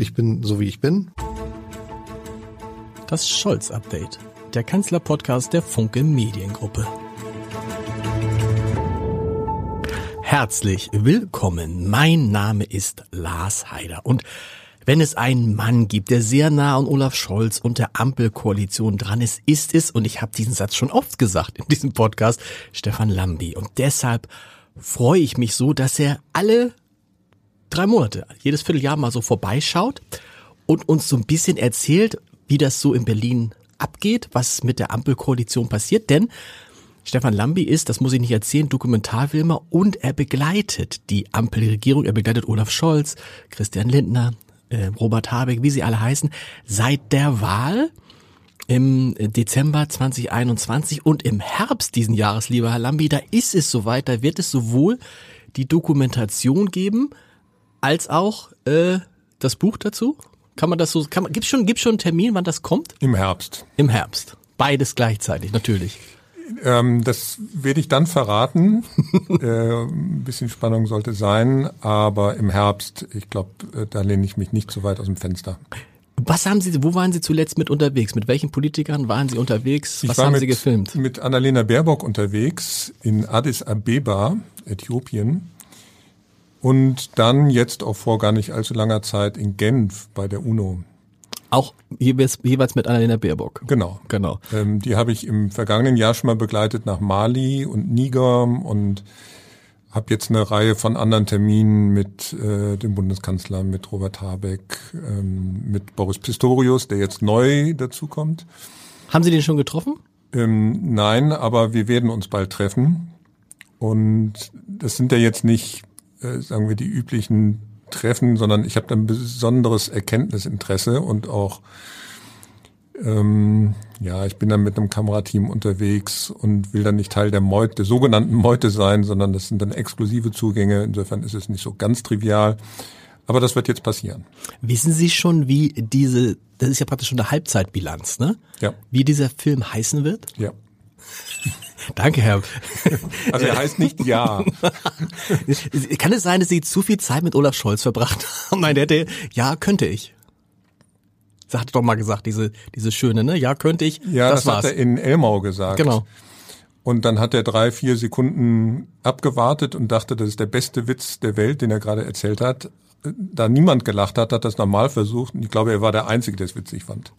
Ich bin so wie ich bin. Das Scholz-Update. Der Kanzler-Podcast der Funke Mediengruppe. Herzlich willkommen. Mein Name ist Lars Heider und wenn es einen Mann gibt, der sehr nah an Olaf Scholz und der Ampelkoalition dran ist, ist es, und ich habe diesen Satz schon oft gesagt in diesem Podcast, Stefan Lambi. Und deshalb freue ich mich so, dass er alle drei Monate, jedes Vierteljahr mal so vorbeischaut und uns so ein bisschen erzählt, wie das so in Berlin abgeht, was mit der Ampelkoalition passiert. Denn Stefan Lambi ist, das muss ich nicht erzählen, Dokumentarfilmer und er begleitet die Ampelregierung. Er begleitet Olaf Scholz, Christian Lindner, äh, Robert Habeck, wie sie alle heißen, seit der Wahl im Dezember 2021 und im Herbst diesen Jahres, lieber Herr Lambi, da ist es soweit, da wird es sowohl die Dokumentation geben, als auch äh, das Buch dazu? Kann man das so, kann man, gibt's schon, gibt's schon einen Termin, wann das kommt? Im Herbst. Im Herbst. Beides gleichzeitig, natürlich. Ähm, das werde ich dann verraten. äh, ein bisschen Spannung sollte sein, aber im Herbst, ich glaube, äh, da lehne ich mich nicht so weit aus dem Fenster. Was haben Sie, wo waren Sie zuletzt mit unterwegs? Mit welchen Politikern waren Sie unterwegs? Was haben mit, Sie gefilmt? Mit Annalena Baerbock unterwegs in Addis Abeba, Äthiopien. Und dann jetzt auch vor gar nicht allzu langer Zeit in Genf bei der UNO. Auch jeweils, jeweils mit Annalena Baerbock. Genau. Genau. Ähm, die habe ich im vergangenen Jahr schon mal begleitet nach Mali und Niger und habe jetzt eine Reihe von anderen Terminen mit äh, dem Bundeskanzler, mit Robert Habeck, ähm, mit Boris Pistorius, der jetzt neu dazukommt. Haben Sie den schon getroffen? Ähm, nein, aber wir werden uns bald treffen. Und das sind ja jetzt nicht äh, sagen wir, die üblichen Treffen, sondern ich habe ein besonderes Erkenntnisinteresse und auch ähm, ja, ich bin dann mit einem Kamerateam unterwegs und will dann nicht Teil der Meute, der sogenannten Meute sein, sondern das sind dann exklusive Zugänge. Insofern ist es nicht so ganz trivial. Aber das wird jetzt passieren. Wissen Sie schon, wie diese, das ist ja praktisch schon eine Halbzeitbilanz, ne? Ja. Wie dieser Film heißen wird? Ja. Danke, Herr. Also er heißt nicht Ja. Kann es sein, dass Sie zu viel Zeit mit Olaf Scholz verbracht haben? Nein, der hätte, ja, könnte ich. Das hat doch mal gesagt, diese, diese schöne, ne? Ja, könnte ich. Ja, das, das hat er in Elmau gesagt. Genau. Und dann hat er drei, vier Sekunden abgewartet und dachte, das ist der beste Witz der Welt, den er gerade erzählt hat da niemand gelacht hat, hat das normal versucht. Und ich glaube, er war der Einzige, der es witzig fand.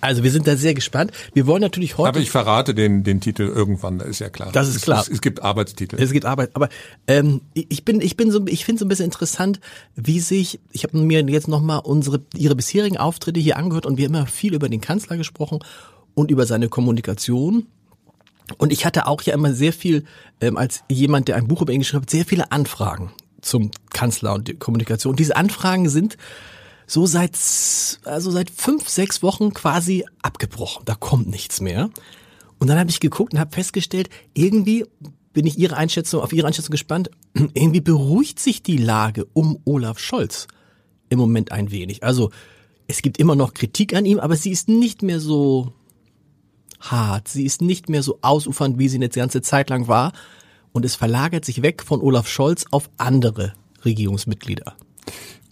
Also wir sind da sehr gespannt. Wir wollen natürlich heute. Aber ich verrate den, den Titel irgendwann, das ist ja klar. Das ist klar. Es, es, gibt Arbeitstitel. Es gibt Arbeit. Aber ähm, ich bin, ich bin so, ich finde so ein bisschen interessant, wie sich. Ich habe mir jetzt nochmal unsere ihre bisherigen Auftritte hier angehört und wir haben immer viel über den Kanzler gesprochen und über seine Kommunikation. Und ich hatte auch ja immer sehr viel, ähm, als jemand, der ein Buch über ihn geschrieben hat, sehr viele Anfragen zum Kanzler und die Kommunikation. Diese Anfragen sind so seit, also seit fünf, sechs Wochen quasi abgebrochen. Da kommt nichts mehr. Und dann habe ich geguckt und habe festgestellt, irgendwie bin ich Ihre Einschätzung, auf Ihre Einschätzung gespannt, irgendwie beruhigt sich die Lage um Olaf Scholz im Moment ein wenig. Also es gibt immer noch Kritik an ihm, aber sie ist nicht mehr so hart, sie ist nicht mehr so ausufernd, wie sie eine ganze Zeit lang war und es verlagert sich weg von Olaf Scholz auf andere Regierungsmitglieder.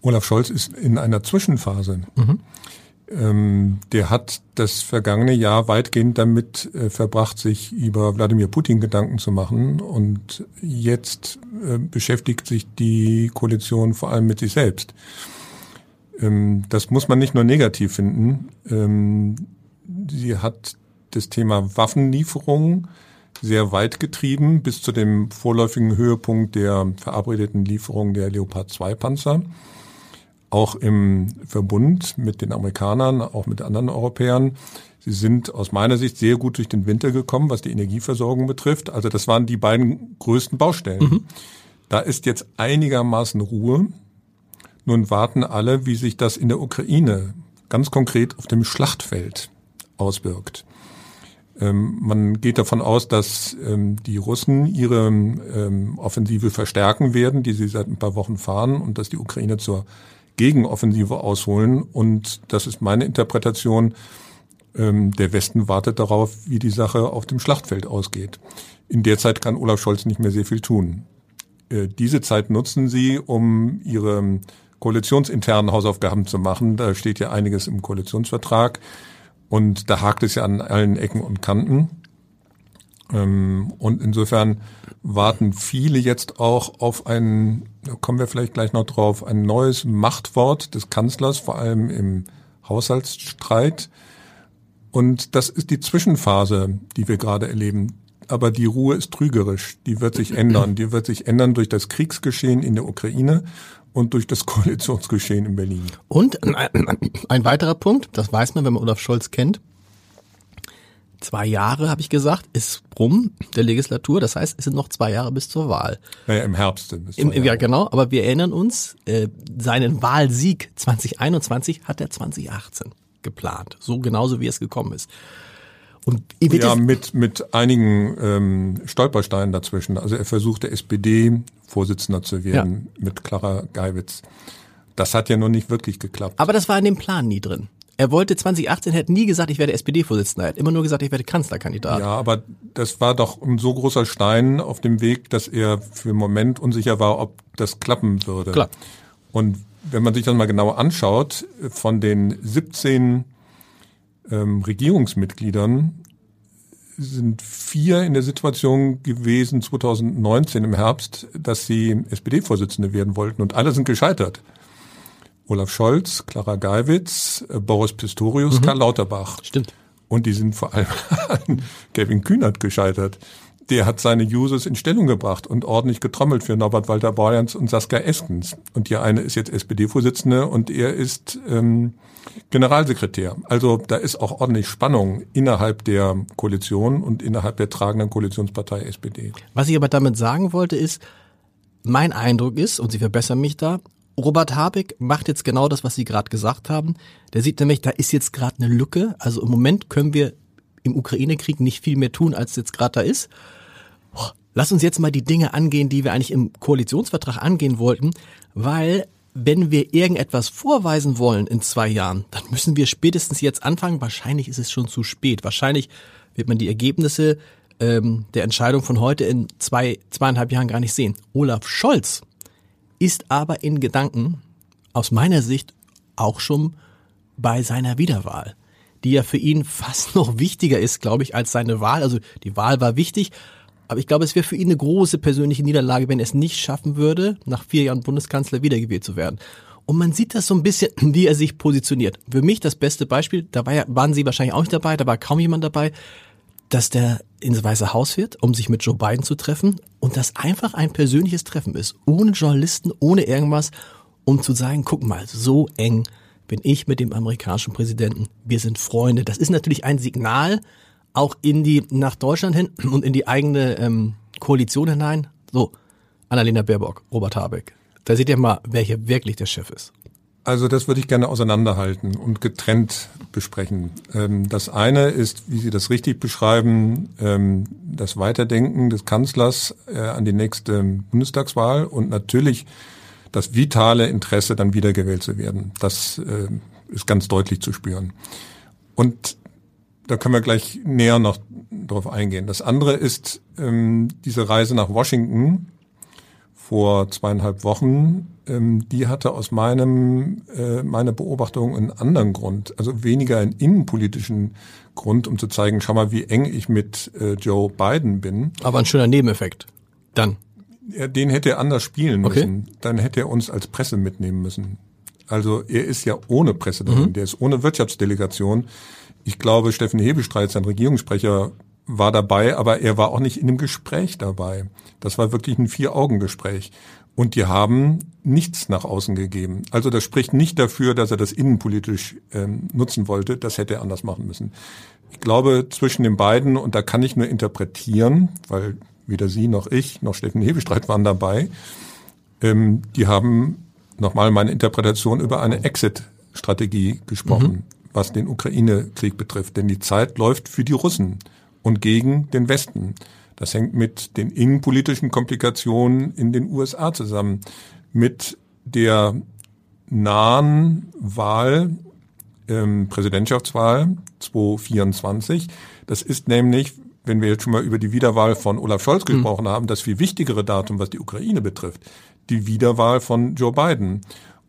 Olaf Scholz ist in einer Zwischenphase. Mhm. Ähm, der hat das vergangene Jahr weitgehend damit äh, verbracht, sich über Wladimir Putin Gedanken zu machen. Und jetzt äh, beschäftigt sich die Koalition vor allem mit sich selbst. Ähm, das muss man nicht nur negativ finden. Ähm, sie hat das Thema Waffenlieferungen sehr weit getrieben bis zu dem vorläufigen Höhepunkt der verabredeten Lieferung der Leopard 2 Panzer. Auch im Verbund mit den Amerikanern, auch mit anderen Europäern. Sie sind aus meiner Sicht sehr gut durch den Winter gekommen, was die Energieversorgung betrifft. Also das waren die beiden größten Baustellen. Mhm. Da ist jetzt einigermaßen Ruhe. Nun warten alle, wie sich das in der Ukraine ganz konkret auf dem Schlachtfeld auswirkt. Ähm, man geht davon aus, dass ähm, die Russen ihre ähm, Offensive verstärken werden, die sie seit ein paar Wochen fahren, und dass die Ukraine zur Gegenoffensive ausholen. Und das ist meine Interpretation. Der Westen wartet darauf, wie die Sache auf dem Schlachtfeld ausgeht. In der Zeit kann Olaf Scholz nicht mehr sehr viel tun. Äh, diese Zeit nutzen sie, um ihre koalitionsinternen Hausaufgaben zu machen. Da steht ja einiges im Koalitionsvertrag und da hakt es ja an allen Ecken und Kanten. Ähm, und insofern warten viele jetzt auch auf ein, da kommen wir vielleicht gleich noch drauf, ein neues Machtwort des Kanzlers, vor allem im Haushaltsstreit. Und das ist die Zwischenphase, die wir gerade erleben. Aber die Ruhe ist trügerisch. Die wird sich ändern. Die wird sich ändern durch das Kriegsgeschehen in der Ukraine und durch das Koalitionsgeschehen in Berlin. Und ein weiterer Punkt, das weiß man, wenn man Olaf Scholz kennt. Zwei Jahre, habe ich gesagt, ist rum der Legislatur. Das heißt, es sind noch zwei Jahre bis zur Wahl. Naja, im Herbst. Im, ja, genau. Aber wir erinnern uns, äh, seinen Wahlsieg 2021 hat er 2018 geplant. So genauso, wie es gekommen ist. Und ja, mit, mit einigen ähm, Stolpersteinen dazwischen. Also er versuchte SPD-Vorsitzender zu werden ja. mit Clara Geiwitz. Das hat ja noch nicht wirklich geklappt. Aber das war in dem Plan nie drin. Er wollte 2018, hätte nie gesagt, ich werde SPD-Vorsitzender. Er hat immer nur gesagt, ich werde Kanzlerkandidat. Ja, aber das war doch ein so großer Stein auf dem Weg, dass er für einen Moment unsicher war, ob das klappen würde. Klar. Und wenn man sich das mal genauer anschaut, von den 17 ähm, Regierungsmitgliedern sind vier in der Situation gewesen 2019 im Herbst, dass sie SPD-Vorsitzende werden wollten und alle sind gescheitert. Olaf Scholz, Clara Geiwitz, äh, Boris Pistorius, mhm. Karl Lauterbach. Stimmt. Und die sind vor allem an Kevin Kühnert gescheitert der hat seine Users in Stellung gebracht und ordentlich getrommelt für Norbert Walter Borjans und Saskia Eskens. Und die eine ist jetzt SPD-Vorsitzende und er ist ähm, Generalsekretär. Also da ist auch ordentlich Spannung innerhalb der Koalition und innerhalb der tragenden Koalitionspartei SPD. Was ich aber damit sagen wollte ist, mein Eindruck ist, und Sie verbessern mich da, Robert Habeck macht jetzt genau das, was Sie gerade gesagt haben. Der sieht nämlich, da ist jetzt gerade eine Lücke. Also im Moment können wir im Ukraine-Krieg nicht viel mehr tun, als jetzt gerade da ist. Lass uns jetzt mal die Dinge angehen, die wir eigentlich im Koalitionsvertrag angehen wollten, weil wenn wir irgendetwas vorweisen wollen in zwei Jahren, dann müssen wir spätestens jetzt anfangen. Wahrscheinlich ist es schon zu spät. Wahrscheinlich wird man die Ergebnisse ähm, der Entscheidung von heute in zwei, zweieinhalb Jahren gar nicht sehen. Olaf Scholz ist aber in Gedanken aus meiner Sicht auch schon bei seiner Wiederwahl, die ja für ihn fast noch wichtiger ist, glaube ich, als seine Wahl. Also die Wahl war wichtig, aber ich glaube, es wäre für ihn eine große persönliche Niederlage, wenn er es nicht schaffen würde, nach vier Jahren Bundeskanzler wiedergewählt zu werden. Und man sieht das so ein bisschen, wie er sich positioniert. Für mich das beste Beispiel, da waren Sie wahrscheinlich auch nicht dabei, da war kaum jemand dabei, dass der ins Weiße Haus fährt, um sich mit Joe Biden zu treffen und das einfach ein persönliches Treffen ist, ohne Journalisten, ohne irgendwas, um zu sagen, guck mal, so eng bin ich mit dem amerikanischen Präsidenten, wir sind Freunde. Das ist natürlich ein Signal, auch in die, nach Deutschland hin und in die eigene ähm, Koalition hinein. So, Annalena Baerbock, Robert Habeck. Da seht ihr mal, wer hier wirklich der Chef ist. Also das würde ich gerne auseinanderhalten und getrennt besprechen. Ähm, das eine ist, wie Sie das richtig beschreiben, ähm, das Weiterdenken des Kanzlers äh, an die nächste Bundestagswahl und natürlich das vitale Interesse, dann wiedergewählt zu werden. Das äh, ist ganz deutlich zu spüren. Und da können wir gleich näher noch drauf eingehen. Das andere ist ähm, diese Reise nach Washington vor zweieinhalb Wochen. Ähm, die hatte aus meinem äh, meiner Beobachtung einen anderen Grund, also weniger einen innenpolitischen Grund, um zu zeigen, schau mal, wie eng ich mit äh, Joe Biden bin. Aber ein schöner Nebeneffekt. Dann. Ja, den hätte er anders spielen müssen. Okay. Dann hätte er uns als Presse mitnehmen müssen. Also er ist ja ohne Presse drin, mhm. der ist ohne Wirtschaftsdelegation. Ich glaube, Steffen Hebestreit, sein Regierungssprecher, war dabei, aber er war auch nicht in dem Gespräch dabei. Das war wirklich ein Vier-Augen-Gespräch. Und die haben nichts nach außen gegeben. Also das spricht nicht dafür, dass er das innenpolitisch ähm, nutzen wollte. Das hätte er anders machen müssen. Ich glaube, zwischen den beiden, und da kann ich nur interpretieren, weil weder Sie noch ich noch Steffen Hebestreit waren dabei, ähm, die haben nochmal meine Interpretation über eine Exit-Strategie gesprochen. Mhm was den Ukraine-Krieg betrifft. Denn die Zeit läuft für die Russen und gegen den Westen. Das hängt mit den innenpolitischen Komplikationen in den USA zusammen, mit der nahen Wahl, ähm, Präsidentschaftswahl 2024. Das ist nämlich, wenn wir jetzt schon mal über die Wiederwahl von Olaf Scholz hm. gesprochen mhm. haben, das viel wichtigere Datum, was die Ukraine betrifft, die Wiederwahl von Joe Biden.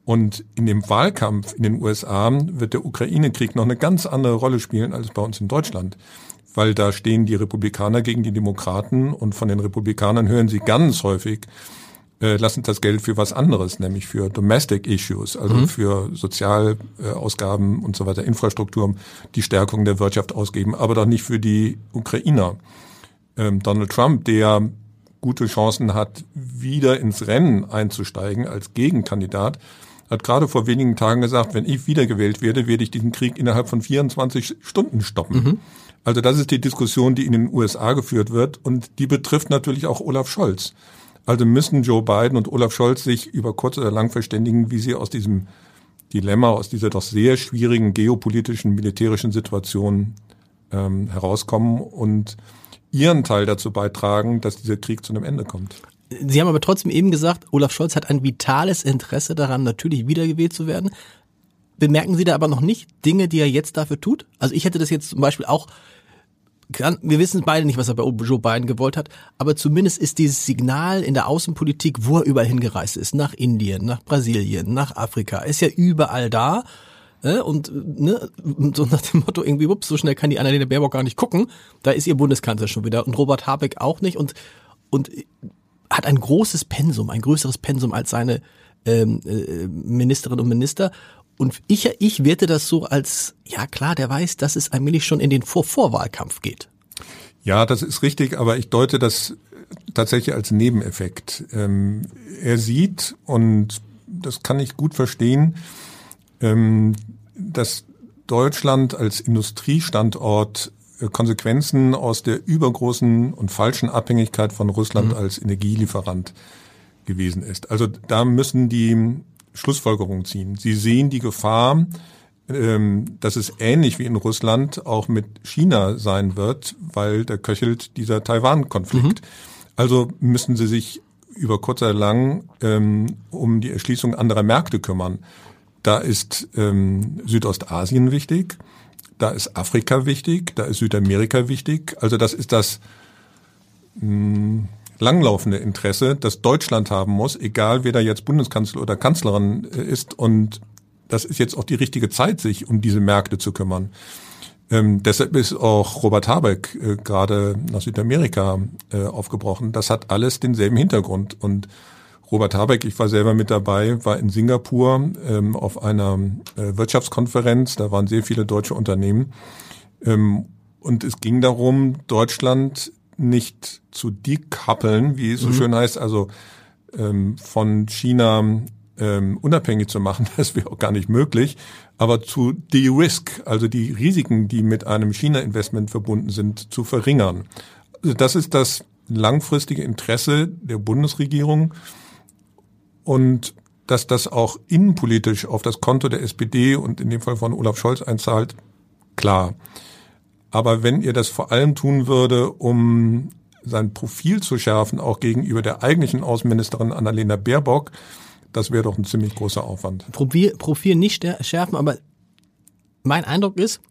Und in dem Wahlkampf in den USA wird der Ukraine-Krieg noch eine ganz andere Rolle spielen als bei uns in Deutschland. Weil da stehen die Republikaner gegen die Demokraten und von den Republikanern hören sie ganz häufig, äh, lassen das Geld für was anderes, nämlich für Domestic Issues, also mhm. für Sozialausgaben und so weiter, Infrastruktur, die Stärkung der Wirtschaft ausgeben, aber doch nicht für die Ukrainer. Ähm, Donald Trump, der gute Chancen hat, wieder ins Rennen einzusteigen als Gegenkandidat, hat gerade vor wenigen Tagen gesagt, wenn ich wiedergewählt werde, werde ich diesen Krieg innerhalb von 24 Stunden stoppen. Mhm. Also das ist die Diskussion, die in den USA geführt wird und die betrifft natürlich auch Olaf Scholz. Also müssen Joe Biden und Olaf Scholz sich über kurz oder lang verständigen, wie sie aus diesem Dilemma, aus dieser doch sehr schwierigen geopolitischen, militärischen Situation ähm, herauskommen und ihren Teil dazu beitragen, dass dieser Krieg zu einem Ende kommt. Sie haben aber trotzdem eben gesagt, Olaf Scholz hat ein vitales Interesse daran, natürlich wiedergewählt zu werden. Bemerken Sie da aber noch nicht Dinge, die er jetzt dafür tut? Also ich hätte das jetzt zum Beispiel auch, wir wissen beide nicht, was er bei Joe Biden gewollt hat, aber zumindest ist dieses Signal in der Außenpolitik, wo er überall hingereist ist, nach Indien, nach Brasilien, nach Afrika, ist ja überall da. Äh, und ne, so nach dem Motto irgendwie, ups, so schnell kann die Annalena Baerbock gar nicht gucken. Da ist ihr Bundeskanzler schon wieder und Robert Habeck auch nicht. Und, und hat ein großes Pensum, ein größeres Pensum als seine ähm, äh, Ministerinnen und Minister. Und ich, ich werte das so als, ja klar, der weiß, dass es allmählich schon in den Vor Vorwahlkampf geht. Ja, das ist richtig, aber ich deute das tatsächlich als Nebeneffekt. Ähm, er sieht, und das kann ich gut verstehen, ähm, dass Deutschland als Industriestandort Konsequenzen aus der übergroßen und falschen Abhängigkeit von Russland mhm. als Energielieferant gewesen ist. Also da müssen die Schlussfolgerungen ziehen. Sie sehen die Gefahr, ähm, dass es ähnlich wie in Russland auch mit China sein wird, weil da köchelt dieser Taiwan-Konflikt. Mhm. Also müssen sie sich über kurz oder lang ähm, um die Erschließung anderer Märkte kümmern. Da ist ähm, Südostasien wichtig. Da ist Afrika wichtig, da ist Südamerika wichtig. Also das ist das mh, hm, langlaufende Interesse, das Deutschland haben muss, egal wer da jetzt Bundeskanzler oder Kanzlerin äh, ist. Und das ist jetzt auch die richtige Zeit, sich um diese Märkte zu kümmern. Ähm, deshalb ist auch Robert Habeck äh, gerade nach Südamerika äh, aufgebrochen. Das hat alles denselben Hintergrund. Und Robert Habeck, ich war selber mit dabei, war in Singapur ähm, auf einer äh, Wirtschaftskonferenz. Da waren sehr viele deutsche Unternehmen. Ähm, und es ging darum, Deutschland nicht zu decoupeln, wie es so mhm. schön heißt, also ähm, von China ähm, unabhängig zu machen. Das wäre auch gar nicht möglich. Aber zu de-risk, also die Risiken, die mit einem China-Investment verbunden sind, zu verringern. Also das ist das langfristige Interesse der Bundesregierung und dass das auch innenpolitisch auf das Konto der SPD und in dem Fall von Olaf Scholz einzahlt, klar. Aber wenn ihr das vor allem tun würde, um sein Profil zu schärfen, auch gegenüber der eigentlichen Außenministerin Annalena Baerbock, das wäre doch ein ziemlich großer Aufwand. Profil, Profil nicht schärfen, aber mein Eindruck ist,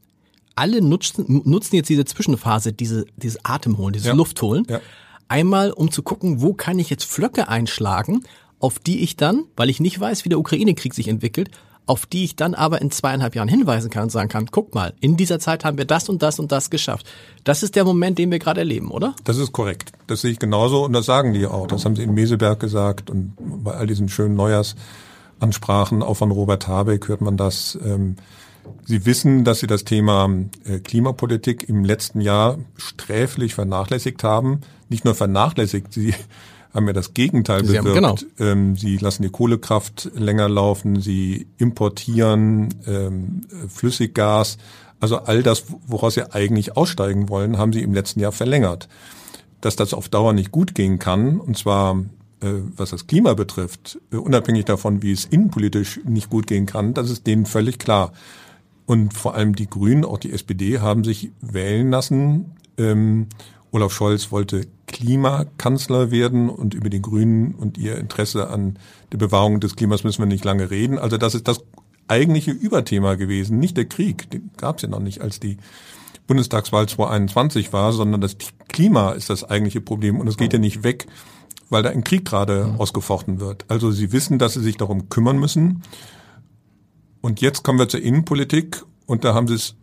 alle nutzen, nutzen jetzt diese Zwischenphase, diese, dieses Atemholen, dieses ja. Luftholen, ja. einmal um zu gucken, wo kann ich jetzt Flöcke einschlagen, auf die ich dann, weil ich nicht weiß, wie der Ukraine-Krieg sich entwickelt, auf die ich dann aber in zweieinhalb Jahren hinweisen kann und sagen kann, guck mal, in dieser Zeit haben wir das und das und das geschafft. Das ist der Moment, den wir gerade erleben, oder? Das ist korrekt. Das sehe ich genauso und das sagen die auch. Das haben sie in Meseberg gesagt und bei all diesen schönen Neujahrsansprachen, auch von Robert Habeck hört man das. Ähm, sie wissen, dass Sie das Thema äh, Klimapolitik im letzten Jahr sträflich vernachlässigt haben. Nicht nur vernachlässigt, Sie haben ja das Gegenteil sie bewirkt. Haben, genau. Ähm, sie lassen die Kohlekraft länger laufen, sie importieren ähm, Flüssiggas. Also all das, woraus sie eigentlich aussteigen wollen, haben sie im letzten Jahr verlängert. Dass das auf Dauer nicht gut gehen kann, und zwar äh, was das Klima betrifft, äh, unabhängig davon, wie es innenpolitisch nicht gut gehen kann, das ist denen völlig klar. Und vor allem die Grünen, auch die SPD, haben sich wählen lassen, ähm, Olaf Scholz wollte Klimakanzler werden und über die Grünen und ihr Interesse an der Bewahrung des Klimas müssen wir nicht lange reden. Also das ist das eigentliche Überthema gewesen, nicht der Krieg, den gab es ja noch nicht, als die Bundestagswahl 2021 war, sondern das Klima ist das eigentliche Problem und es geht ja nicht weg, weil da ein Krieg gerade mhm. ausgefochten wird. Also sie wissen, dass sie sich darum kümmern müssen. Und jetzt kommen wir zur Innenpolitik und da haben sie es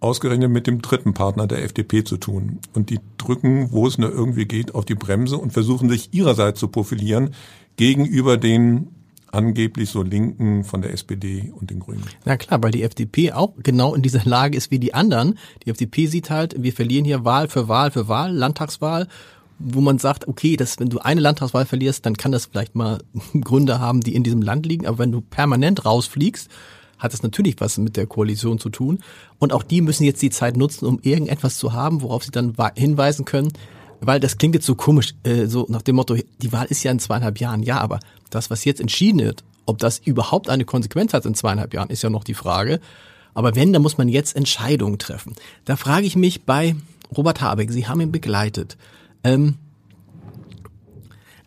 ausgerechnet mit dem dritten Partner der FDP zu tun. Und die drücken, wo es nur irgendwie geht, auf die Bremse und versuchen sich ihrerseits zu profilieren gegenüber den angeblich so Linken von der SPD und den Grünen. Na klar, weil die FDP auch genau in dieser Lage ist wie die anderen. Die FDP sieht halt, wir verlieren hier Wahl für Wahl für Wahl, Landtagswahl wo man sagt, okay, das, wenn du eine Landtagswahl verlierst, dann kann das vielleicht mal Gründe haben, die in diesem Land liegen. Aber wenn du permanent rausfliegst, hat das natürlich was mit der Koalition zu tun. Und auch die müssen jetzt die Zeit nutzen, um irgendetwas zu haben, worauf sie dann hinweisen können. Weil das klingt jetzt so komisch, äh, so nach dem Motto, die Wahl ist ja in zweieinhalb Jahren. Ja, aber das, was jetzt entschieden wird, ob das überhaupt eine Konsequenz hat in zweieinhalb Jahren, ist ja noch die Frage. Aber wenn, dann muss man jetzt Entscheidungen treffen. Da frage ich mich bei Robert Habeck, Sie haben ihn begleitet. Ähm,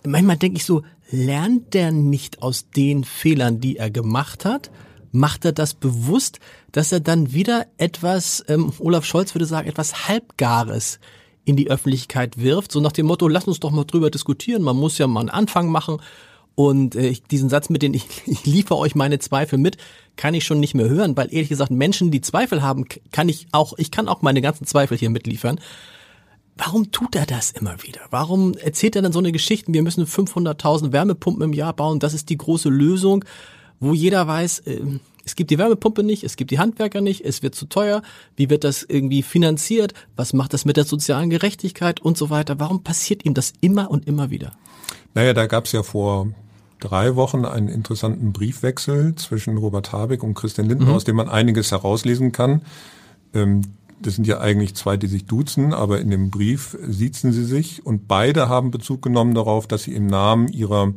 manchmal denke ich so, lernt der nicht aus den Fehlern, die er gemacht hat? Macht er das bewusst, dass er dann wieder etwas, ähm, Olaf Scholz würde sagen, etwas Halbgares in die Öffentlichkeit wirft, so nach dem Motto, lass uns doch mal drüber diskutieren, man muss ja mal einen Anfang machen. Und äh, diesen Satz mit den, ich, ich liefere euch meine Zweifel mit, kann ich schon nicht mehr hören, weil ehrlich gesagt, Menschen, die Zweifel haben, kann ich auch, ich kann auch meine ganzen Zweifel hier mitliefern. Warum tut er das immer wieder? Warum erzählt er dann so eine Geschichte, wir müssen 500.000 Wärmepumpen im Jahr bauen, das ist die große Lösung, wo jeder weiß, äh, es gibt die Wärmepumpe nicht, es gibt die Handwerker nicht, es wird zu teuer, wie wird das irgendwie finanziert, was macht das mit der sozialen Gerechtigkeit und so weiter. Warum passiert ihm das immer und immer wieder? Naja, da gab es ja vor drei Wochen einen interessanten Briefwechsel zwischen Robert Habeck und Christian Lindner, mhm. aus dem man einiges herauslesen kann. Ähm, das sind ja eigentlich zwei, die sich duzen, aber in dem Brief siezen sie sich und beide haben Bezug genommen darauf, dass sie im Namen ihrer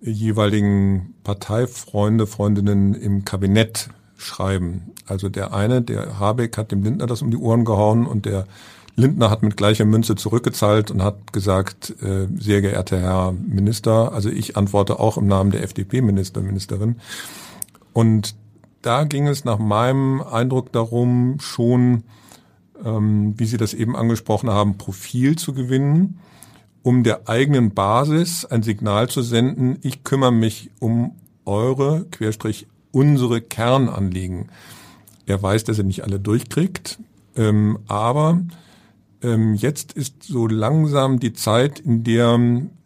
jeweiligen Parteifreunde, Freundinnen im Kabinett schreiben. Also der eine, der Habeck, hat dem Lindner das um die Ohren gehauen und der Lindner hat mit gleicher Münze zurückgezahlt und hat gesagt, äh, sehr geehrter Herr Minister, also ich antworte auch im Namen der FDP-Minister, Ministerin. Und da ging es nach meinem Eindruck darum, schon, ähm, wie Sie das eben angesprochen haben, Profil zu gewinnen, um der eigenen Basis ein Signal zu senden, ich kümmere mich um eure, Querstrich, unsere Kernanliegen. Er weiß, dass er nicht alle durchkriegt, ähm, aber ähm, jetzt ist so langsam die Zeit, in der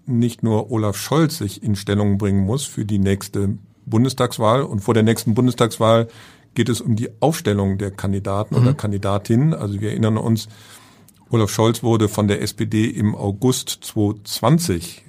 nicht nur Olaf Scholz sich in Stellung bringen muss für die nächste Bundestagswahl und vor der nächsten Bundestagswahl geht es um die Aufstellung der Kandidaten mhm. oder Kandidatinnen. Also wir erinnern uns, Olaf Scholz wurde von der SPD im August 2020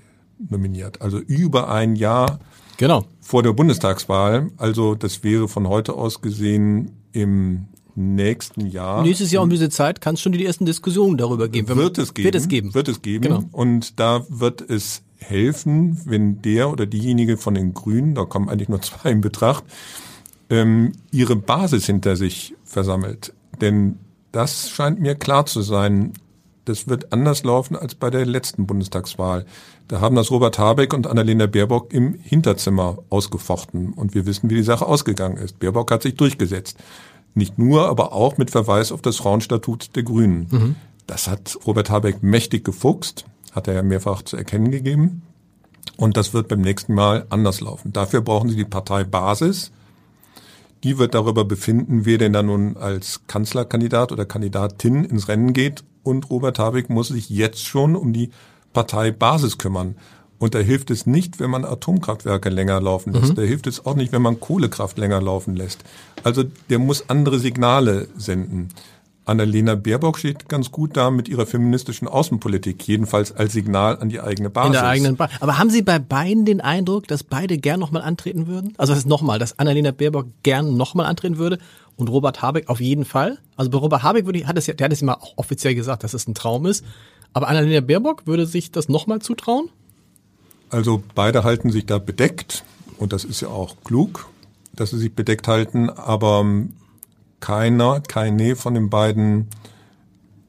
nominiert, also über ein Jahr genau. vor der Bundestagswahl. Also das wäre von heute aus gesehen im nächsten Jahr. Nächstes Jahr um diese Zeit kann es schon die ersten Diskussionen darüber geben. Wird es geben. Wird es geben. Wird es geben. Genau. Und da wird es helfen, wenn der oder diejenige von den Grünen, da kommen eigentlich nur zwei in Betracht, ähm, ihre Basis hinter sich versammelt. Denn das scheint mir klar zu sein. Das wird anders laufen als bei der letzten Bundestagswahl. Da haben das Robert Habeck und Annalena Baerbock im Hinterzimmer ausgefochten. Und wir wissen, wie die Sache ausgegangen ist. Baerbock hat sich durchgesetzt. Nicht nur, aber auch mit Verweis auf das Frauenstatut der Grünen. Mhm. Das hat Robert Habeck mächtig gefuchst hat er ja mehrfach zu erkennen gegeben. Und das wird beim nächsten Mal anders laufen. Dafür brauchen Sie die Parteibasis. Die wird darüber befinden, wer denn da nun als Kanzlerkandidat oder Kandidatin ins Rennen geht. Und Robert Habeck muss sich jetzt schon um die Parteibasis kümmern. Und da hilft es nicht, wenn man Atomkraftwerke länger laufen lässt. Mhm. Da hilft es auch nicht, wenn man Kohlekraft länger laufen lässt. Also der muss andere Signale senden. Annalena Baerbock steht ganz gut da mit ihrer feministischen Außenpolitik, jedenfalls als Signal an die eigene Basis. In der eigenen ba Aber haben Sie bei beiden den Eindruck, dass beide gern nochmal antreten würden? Also das ist nochmal, dass Annalena Baerbock gern nochmal antreten würde und Robert Habeck auf jeden Fall? Also bei Robert Habeck würde ich, hat es ja, der hat es immer auch offiziell gesagt, dass es ein Traum ist. Aber Annalena Baerbock würde sich das nochmal zutrauen? Also beide halten sich da bedeckt und das ist ja auch klug, dass sie sich bedeckt halten, aber keiner, keine von den beiden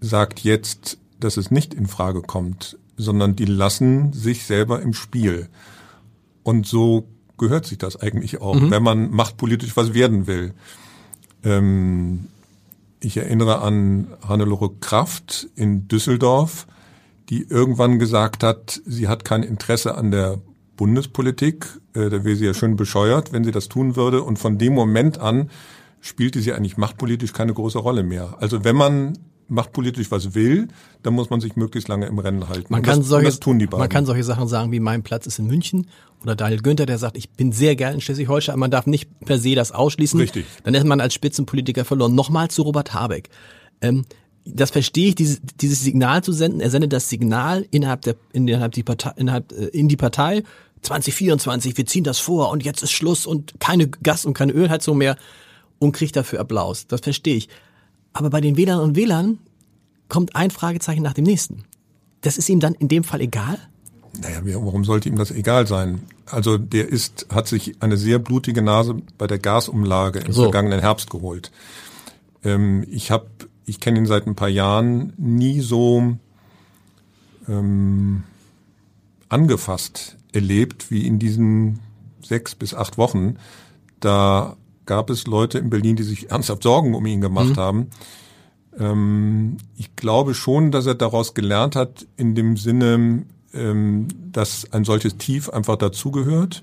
sagt jetzt, dass es nicht in Frage kommt, sondern die lassen sich selber im Spiel. Und so gehört sich das eigentlich auch, mhm. wenn man machtpolitisch was werden will. Ähm, ich erinnere an Hannelore Kraft in Düsseldorf, die irgendwann gesagt hat, sie hat kein Interesse an der Bundespolitik. Äh, da wäre sie ja schön bescheuert, wenn sie das tun würde. Und von dem Moment an spielte sie eigentlich machtpolitisch keine große Rolle mehr. Also wenn man machtpolitisch was will, dann muss man sich möglichst lange im Rennen halten. Man, kann, das, solche, man kann solche Sachen sagen wie mein Platz ist in München oder Daniel Günther, der sagt, ich bin sehr gern in Schleswig-Holstein, man darf nicht per se das ausschließen. Richtig. Dann ist man als Spitzenpolitiker verloren. Nochmal zu Robert Habeck. Ähm, das verstehe ich, dieses, dieses Signal zu senden. Er sendet das Signal innerhalb der, innerhalb die Partei, innerhalb, äh, in die Partei. 2024, wir ziehen das vor und jetzt ist Schluss und keine Gas- und keine Ölheizung mehr und kriegt dafür Applaus. Das verstehe ich. Aber bei den Wählern und Wählern kommt ein Fragezeichen nach dem nächsten. Das ist ihm dann in dem Fall egal? Naja, warum sollte ihm das egal sein? Also der ist, hat sich eine sehr blutige Nase bei der Gasumlage im so. vergangenen Herbst geholt. Ähm, ich habe, ich kenne ihn seit ein paar Jahren nie so ähm, angefasst erlebt wie in diesen sechs bis acht Wochen. Da gab es Leute in Berlin, die sich ernsthaft Sorgen um ihn gemacht mhm. haben. Ähm, ich glaube schon, dass er daraus gelernt hat, in dem Sinne, ähm, dass ein solches Tief einfach dazugehört.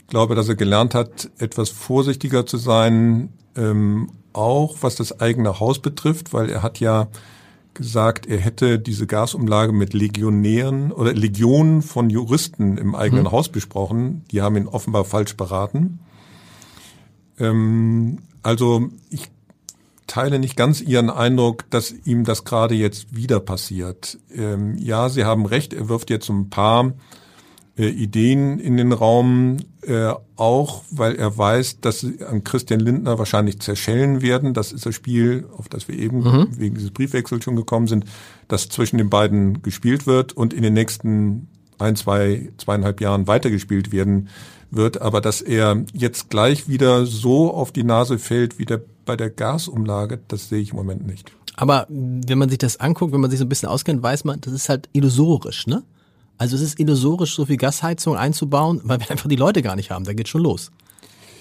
Ich glaube, dass er gelernt hat, etwas vorsichtiger zu sein, ähm, auch was das eigene Haus betrifft, weil er hat ja gesagt, er hätte diese Gasumlage mit Legionären oder Legionen von Juristen im eigenen mhm. Haus besprochen. Die haben ihn offenbar falsch beraten. Ähm, also ich teile nicht ganz Ihren Eindruck, dass ihm das gerade jetzt wieder passiert. Ähm, ja, Sie haben recht, er wirft jetzt ein paar äh, Ideen in den Raum, äh, auch weil er weiß, dass sie an Christian Lindner wahrscheinlich zerschellen werden. Das ist das Spiel, auf das wir eben mhm. wegen dieses Briefwechsels schon gekommen sind, das zwischen den beiden gespielt wird und in den nächsten ein, zwei, zweieinhalb Jahren weitergespielt werden wird, aber dass er jetzt gleich wieder so auf die Nase fällt wie der, bei der Gasumlage, das sehe ich im Moment nicht. Aber wenn man sich das anguckt, wenn man sich so ein bisschen auskennt, weiß man, das ist halt illusorisch, ne? Also es ist illusorisch, so viel Gasheizung einzubauen, weil wir einfach die Leute gar nicht haben. Da geht schon los.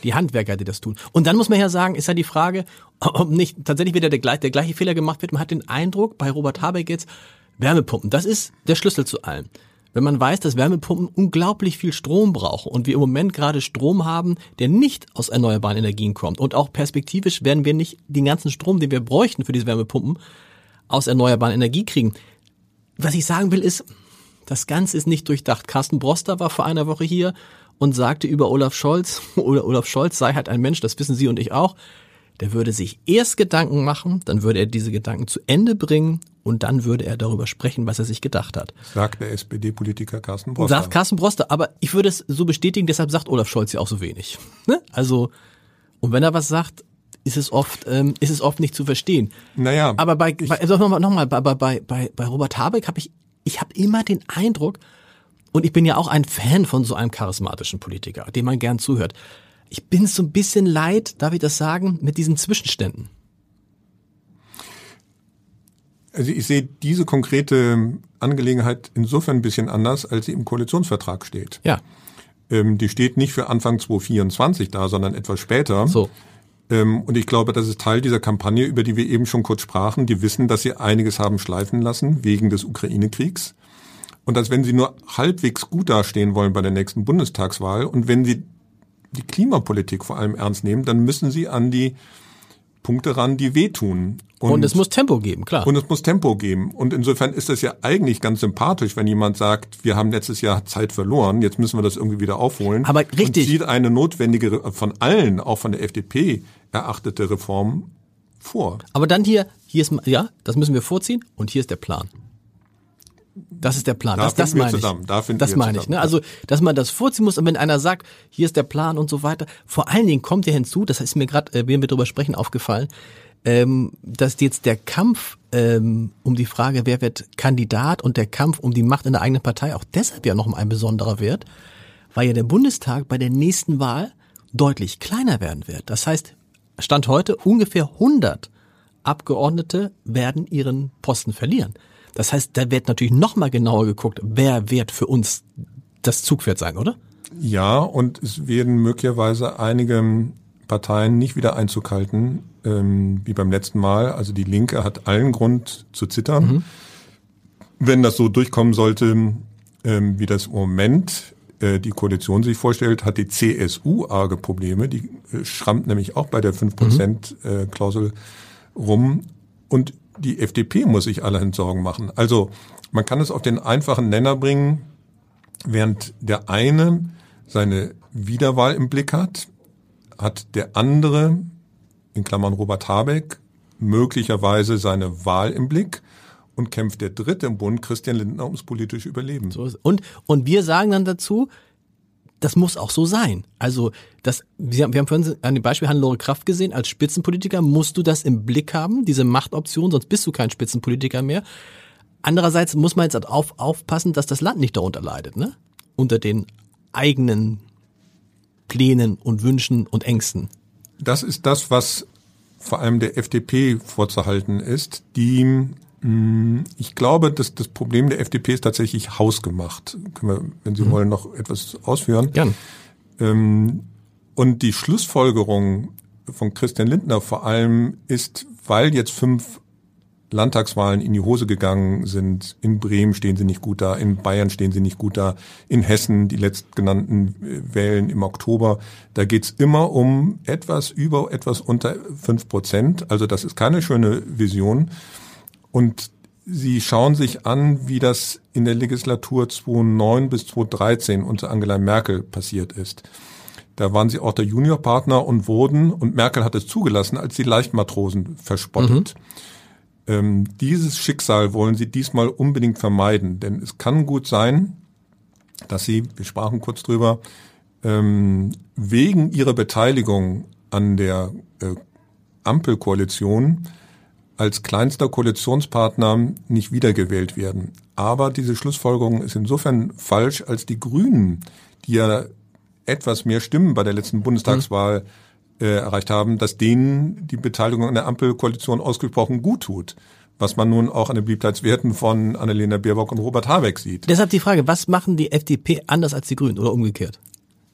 Die Handwerker, die das tun. Und dann muss man ja sagen, ist ja die Frage, ob nicht tatsächlich wieder der, der gleiche Fehler gemacht wird. Man hat den Eindruck, bei Robert Habeck jetzt, Wärmepumpen, das ist der Schlüssel zu allem wenn man weiß, dass Wärmepumpen unglaublich viel Strom brauchen und wir im Moment gerade Strom haben, der nicht aus erneuerbaren Energien kommt und auch perspektivisch werden wir nicht den ganzen Strom, den wir bräuchten für diese Wärmepumpen, aus erneuerbaren Energie kriegen. Was ich sagen will ist, das Ganze ist nicht durchdacht. Carsten Broster war vor einer Woche hier und sagte über Olaf Scholz, Olaf Scholz sei halt ein Mensch, das wissen Sie und ich auch, der würde sich erst Gedanken machen, dann würde er diese Gedanken zu Ende bringen und dann würde er darüber sprechen, was er sich gedacht hat. Sagt der SPD-Politiker Carsten Broster. Sagt Carsten Broster, aber ich würde es so bestätigen, deshalb sagt Olaf Scholz ja auch so wenig. Ne? Also, und wenn er was sagt, ist es oft, ähm, ist es oft nicht zu verstehen. Naja. Aber bei, bei also nochmal, noch mal, bei, bei, bei, bei Robert Habeck habe ich, ich habe immer den Eindruck, und ich bin ja auch ein Fan von so einem charismatischen Politiker, dem man gern zuhört. Ich bin so ein bisschen leid, darf ich das sagen, mit diesen Zwischenständen. Also ich sehe diese konkrete Angelegenheit insofern ein bisschen anders, als sie im Koalitionsvertrag steht. Ja. Ähm, die steht nicht für Anfang 2024 da, sondern etwas später. So. Ähm, und ich glaube, das ist Teil dieser Kampagne, über die wir eben schon kurz sprachen. Die wissen, dass sie einiges haben schleifen lassen wegen des Ukraine-Kriegs. Und dass wenn sie nur halbwegs gut dastehen wollen bei der nächsten Bundestagswahl und wenn sie die Klimapolitik vor allem ernst nehmen, dann müssen sie an die Punkte ran, die wehtun. Und, und, es muss Tempo geben, klar. Und es muss Tempo geben. Und insofern ist das ja eigentlich ganz sympathisch, wenn jemand sagt, wir haben letztes Jahr Zeit verloren, jetzt müssen wir das irgendwie wieder aufholen. Aber richtig. Und zieht eine notwendige, von allen, auch von der FDP, erachtete Reform vor. Aber dann hier, hier ist, ja, das müssen wir vorziehen und hier ist der Plan. Das ist der Plan. Da das, das meine ich. Da das meine ich. Ne? Also, dass man das vorziehen muss und wenn einer sagt, hier ist der Plan und so weiter. Vor allen Dingen kommt ja hinzu, das ist mir gerade, äh, während wir darüber sprechen, aufgefallen, ähm, dass jetzt der Kampf ähm, um die Frage, wer wird Kandidat und der Kampf um die Macht in der eigenen Partei auch deshalb ja noch ein besonderer wird, weil ja der Bundestag bei der nächsten Wahl deutlich kleiner werden wird. Das heißt, Stand heute ungefähr 100 Abgeordnete werden ihren Posten verlieren. Das heißt, da wird natürlich noch mal genauer geguckt, wer wird für uns das Zugpferd sein, oder? Ja, und es werden möglicherweise einige Parteien nicht wieder Einzug halten, ähm, wie beim letzten Mal. Also die Linke hat allen Grund zu zittern. Mhm. wenn das so durchkommen sollte, ähm, wie das im Moment äh, die Koalition sich vorstellt, hat die CSU arge Probleme. Die äh, schrammt nämlich auch bei der 5%-Klausel mhm. äh, rum. Und die FDP muss sich allerhand Sorgen machen. Also man kann es auf den einfachen Nenner bringen, während der eine seine Wiederwahl im Blick hat, hat der andere, in Klammern Robert Habeck, möglicherweise seine Wahl im Blick und kämpft der Dritte im Bund, Christian Lindner, ums politische Überleben. So und, und wir sagen dann dazu, das muss auch so sein. Also das, wir haben, vorhin an dem Beispiel Hannelore Kraft gesehen, als Spitzenpolitiker musst du das im Blick haben, diese Machtoption, sonst bist du kein Spitzenpolitiker mehr. Andererseits muss man jetzt auf, aufpassen, dass das Land nicht darunter leidet, ne? Unter den eigenen Plänen und Wünschen und Ängsten. Das ist das, was vor allem der FDP vorzuhalten ist, die ich glaube, dass das Problem der FDP ist tatsächlich hausgemacht. Können wir, wenn Sie mhm. wollen, noch etwas ausführen? Gern. Ähm, und die Schlussfolgerung von Christian Lindner vor allem ist, weil jetzt fünf Landtagswahlen in die Hose gegangen sind. In Bremen stehen sie nicht gut da, in Bayern stehen sie nicht gut da, in Hessen die letztgenannten äh, Wählen im Oktober. Da geht's immer um etwas über, etwas unter fünf Prozent. Also das ist keine schöne Vision. Und Sie schauen sich an, wie das in der Legislatur 2009 bis 2013 unter Angela Merkel passiert ist. Da waren sie auch der Juniorpartner und wurden, und Merkel hat es zugelassen, als die Leichtmatrosen verspottet. Mhm. Ähm, dieses Schicksal wollen sie diesmal unbedingt vermeiden, denn es kann gut sein, dass sie, wir sprachen kurz drüber, ähm, wegen ihrer Beteiligung an der äh, Ampelkoalition als kleinster Koalitionspartner nicht wiedergewählt werden. Aber diese Schlussfolgerung ist insofern falsch, als die Grünen, die ja etwas mehr Stimmen bei der letzten Bundestagswahl äh, erreicht haben, dass denen die Beteiligung an der Ampelkoalition ausgesprochen gut tut. Was man nun auch an den Beliebtheitswerten von Annalena Baerbock und Robert Habeck sieht. Deshalb die Frage, was machen die FDP anders als die Grünen oder umgekehrt?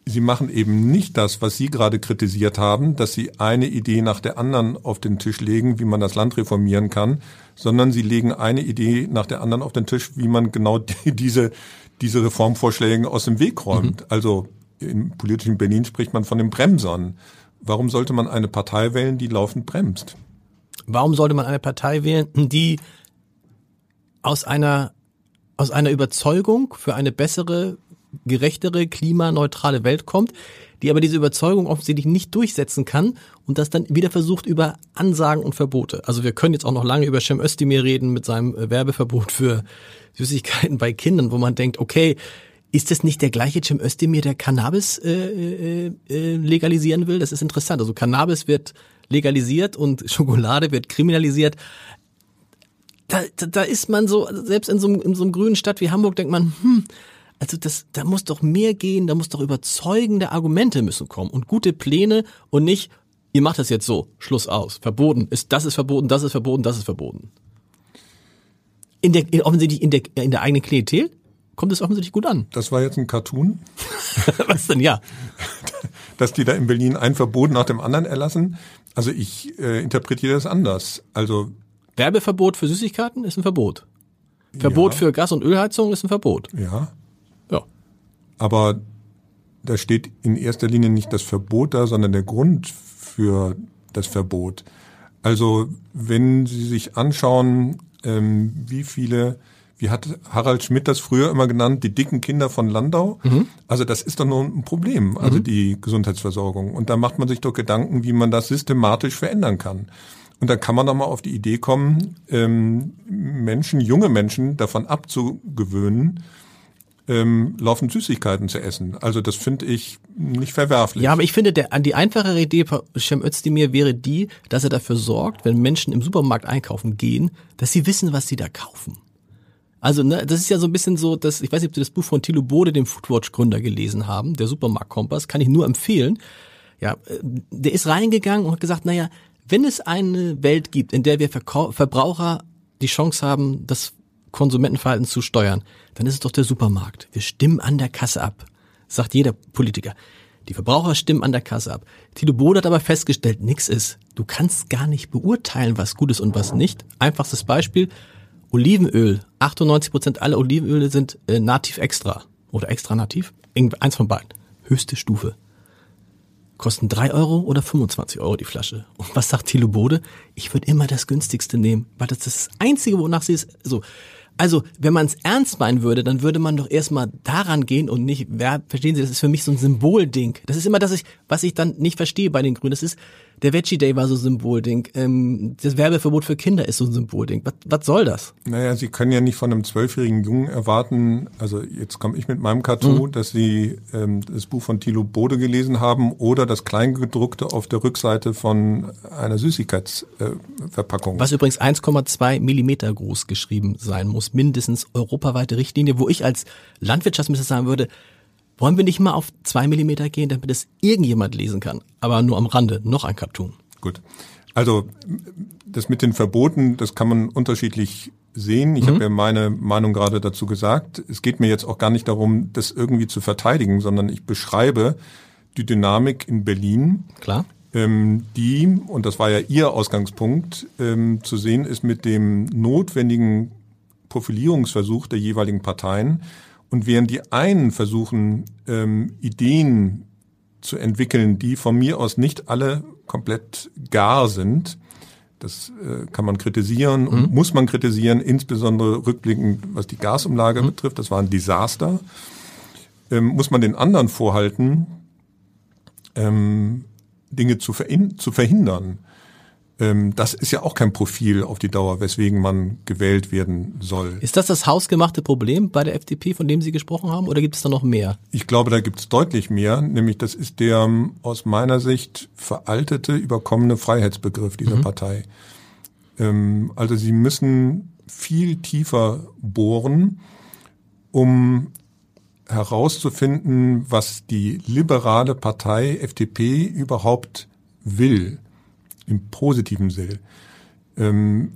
Sie machen eben nicht das, was Sie gerade kritisiert haben, dass Sie eine Idee nach der anderen auf den Tisch legen, wie man das Land reformieren kann, sondern Sie legen eine Idee nach der anderen auf den Tisch, wie man genau diese, diese Reformvorschläge aus dem Weg räumt. Mhm. Also im politischen Berlin spricht man von den Bremsern. Warum sollte man eine Partei wählen, die laufend bremst? Warum sollte man eine Partei wählen, die aus einer aus einer Überzeugung für eine bessere gerechtere, klimaneutrale Welt kommt, die aber diese Überzeugung offensichtlich nicht durchsetzen kann und das dann wieder versucht über Ansagen und Verbote. Also wir können jetzt auch noch lange über Cem Özdemir reden mit seinem äh, Werbeverbot für Süßigkeiten bei Kindern, wo man denkt, okay, ist das nicht der gleiche Cem Özdemir, der Cannabis äh, äh, äh, legalisieren will? Das ist interessant. Also Cannabis wird legalisiert und Schokolade wird kriminalisiert. Da, da, da ist man so, selbst in so, einem, in so einem grünen Stadt wie Hamburg denkt man, hm, also das, da muss doch mehr gehen, da muss doch überzeugende Argumente müssen kommen und gute Pläne und nicht, ihr macht das jetzt so, Schluss aus, verboten, ist, das ist verboten, das ist verboten, das ist verboten. In der, in, offensichtlich in der, in der eigenen Klientel kommt es offensichtlich gut an. Das war jetzt ein Cartoon. Was denn, ja? Dass die da in Berlin ein Verbot nach dem anderen erlassen. Also ich äh, interpretiere das anders. Also Werbeverbot für Süßigkeiten ist ein Verbot. Verbot ja. für Gas- und Ölheizung ist ein Verbot. Ja. Aber da steht in erster Linie nicht das Verbot da, sondern der Grund für das Verbot. Also wenn Sie sich anschauen, ähm, wie viele, wie hat Harald Schmidt das früher immer genannt, die dicken Kinder von Landau. Mhm. Also das ist doch nur ein Problem, also mhm. die Gesundheitsversorgung. Und da macht man sich doch Gedanken, wie man das systematisch verändern kann. Und dann kann man doch mal auf die Idee kommen, ähm, Menschen, junge Menschen davon abzugewöhnen, ähm, laufend Süßigkeiten zu essen. Also das finde ich nicht verwerflich. Ja, aber ich finde, der, die einfachere Idee von Cem Özdemir wäre die, dass er dafür sorgt, wenn Menschen im Supermarkt einkaufen gehen, dass sie wissen, was sie da kaufen. Also, ne, das ist ja so ein bisschen so, dass, ich weiß nicht, ob Sie das Buch von Thilo Bode, dem Foodwatch-Gründer, gelesen haben, der Supermarktkompass, kann ich nur empfehlen. Ja, äh, der ist reingegangen und hat gesagt, naja, wenn es eine Welt gibt, in der wir Verbraucher die Chance haben, das Konsumentenverhalten zu steuern, dann ist es doch der Supermarkt. Wir stimmen an der Kasse ab, sagt jeder Politiker. Die Verbraucher stimmen an der Kasse ab. Tilo Bode hat aber festgestellt, nix ist. Du kannst gar nicht beurteilen, was gut ist und was nicht. Einfachstes Beispiel. Olivenöl, 98 Prozent aller Olivenöle sind äh, nativ extra oder extra nativ, eins von beiden, höchste Stufe. Kosten drei Euro oder 25 Euro die Flasche. Und was sagt Thilo Bode? Ich würde immer das günstigste nehmen, weil das das Einzige, wonach sie es so. Also, wenn man es ernst meinen würde, dann würde man doch erstmal daran gehen und nicht, wer, verstehen Sie, das ist für mich so ein Symbolding. Das ist immer das, was ich dann nicht verstehe bei den Grünen. Das ist, der Veggie Day war so ein Symbolding. Ähm, das Werbeverbot für Kinder ist so ein Symbolding. Was, was soll das? Naja, Sie können ja nicht von einem zwölfjährigen Jungen erwarten, also jetzt komme ich mit meinem Cartoon, mhm. dass Sie ähm, das Buch von Thilo Bode gelesen haben oder das Kleingedruckte auf der Rückseite von einer Süßigkeitsverpackung. Äh, Was übrigens 1,2 Millimeter groß geschrieben sein muss, mindestens europaweite Richtlinie, wo ich als Landwirtschaftsminister sagen würde, wollen wir nicht mal auf zwei Millimeter gehen, damit es irgendjemand lesen kann? Aber nur am Rande, noch ein Cartoon. Gut. Also das mit den Verboten, das kann man unterschiedlich sehen. Ich mhm. habe ja meine Meinung gerade dazu gesagt. Es geht mir jetzt auch gar nicht darum, das irgendwie zu verteidigen, sondern ich beschreibe die Dynamik in Berlin. Klar. Ähm, die, und das war ja Ihr Ausgangspunkt, ähm, zu sehen ist mit dem notwendigen Profilierungsversuch der jeweiligen Parteien und während die einen versuchen, ähm, Ideen zu entwickeln, die von mir aus nicht alle komplett gar sind, das äh, kann man kritisieren und mhm. muss man kritisieren, insbesondere rückblickend, was die Gasumlage mhm. betrifft. Das war ein Desaster. Ähm, muss man den anderen vorhalten, ähm, Dinge zu, zu verhindern. Ähm, das ist ja auch kein Profil auf die Dauer, weswegen man gewählt werden soll. Ist das das hausgemachte Problem bei der FDP, von dem Sie gesprochen haben, oder gibt es da noch mehr? Ich glaube, da gibt es deutlich mehr, nämlich das ist der ähm, aus meiner Sicht veraltete, überkommene Freiheitsbegriff dieser mhm. Partei. Ähm, also sie müssen viel tiefer bohren, um herauszufinden, was die liberale Partei FDP überhaupt will im positiven Sinne. Ähm,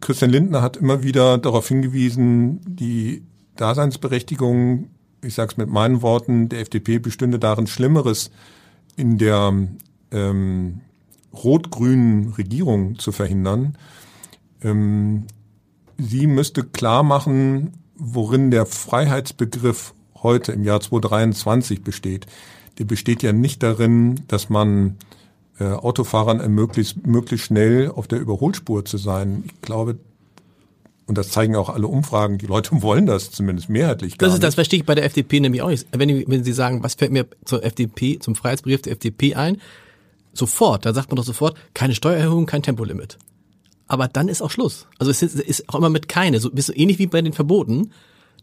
Christian Lindner hat immer wieder darauf hingewiesen, die Daseinsberechtigung, ich sage es mit meinen Worten, der FDP bestünde darin Schlimmeres in der ähm, rot-grünen Regierung zu verhindern. Ähm, sie müsste klar machen, worin der Freiheitsbegriff heute im Jahr 2023 besteht. Der besteht ja nicht darin, dass man äh, Autofahrern ermöglicht, möglichst schnell auf der Überholspur zu sein. Ich glaube, und das zeigen auch alle Umfragen, die Leute wollen das zumindest mehrheitlich. Gar das ist, das verstehe ich bei der FDP nämlich auch nicht. Wenn, wenn Sie sagen, was fällt mir zur FDP, zum Freiheitsbegriff der FDP ein? Sofort, da sagt man doch sofort, keine Steuererhöhung, kein Tempolimit. Aber dann ist auch Schluss. Also es ist, ist auch immer mit keine, so, bist du ähnlich wie bei den Verboten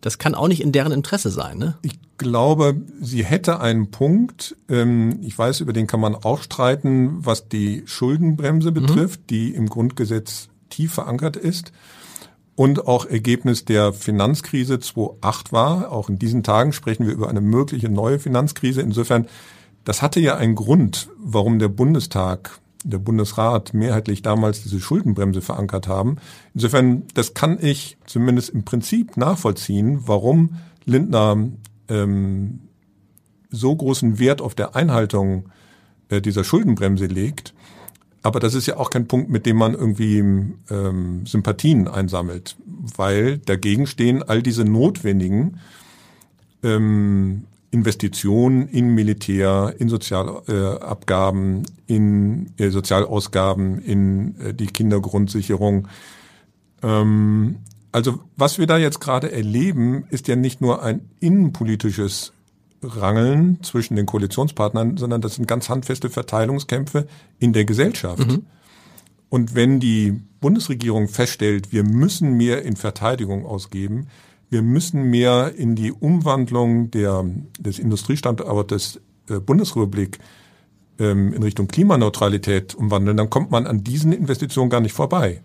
das kann auch nicht in deren Interesse sein. Ne? Ich glaube, sie hätte einen Punkt. Ähm, ich weiß, über den kann man auch streiten, was die Schuldenbremse mhm. betrifft, mhm. die im Grundgesetz tief verankert ist und auch Ergebnis der Finanzkrise 2008 war. Auch in diesen Tagen sprechen wir über eine mögliche neue Finanzkrise. Insofern, das hatte ja einen Grund, warum der Bundestag der Bundesrat mehrheitlich damals diese Schuldenbremse verankert haben. Insofern, das kann ich zumindest im Prinzip nachvollziehen, warum Lindner ähm, so großen Wert auf der Einhaltung äh, dieser Schuldenbremse legt. Aber das ist ja auch kein Punkt, mit dem man irgendwie ähm, Sympathien einsammelt, weil dagegen stehen all diese notwendigen ähm, Investitionen in Militär, in Sozialabgaben, in äh, Sozialausgaben, in äh, die Kindergrundsicherung. Ähm, also was wir da jetzt gerade erleben, ist ja nicht nur ein innenpolitisches Rangeln zwischen den Koalitionspartnern, sondern das sind ganz handfeste Verteilungskämpfe in der Gesellschaft. Mhm. Und wenn die Bundesregierung feststellt, wir müssen mehr in Verteidigung ausgeben, wir müssen mehr in die Umwandlung der, des Industriestandortes äh, Bundesrepublik ähm, in Richtung Klimaneutralität umwandeln, dann kommt man an diesen Investitionen gar nicht vorbei.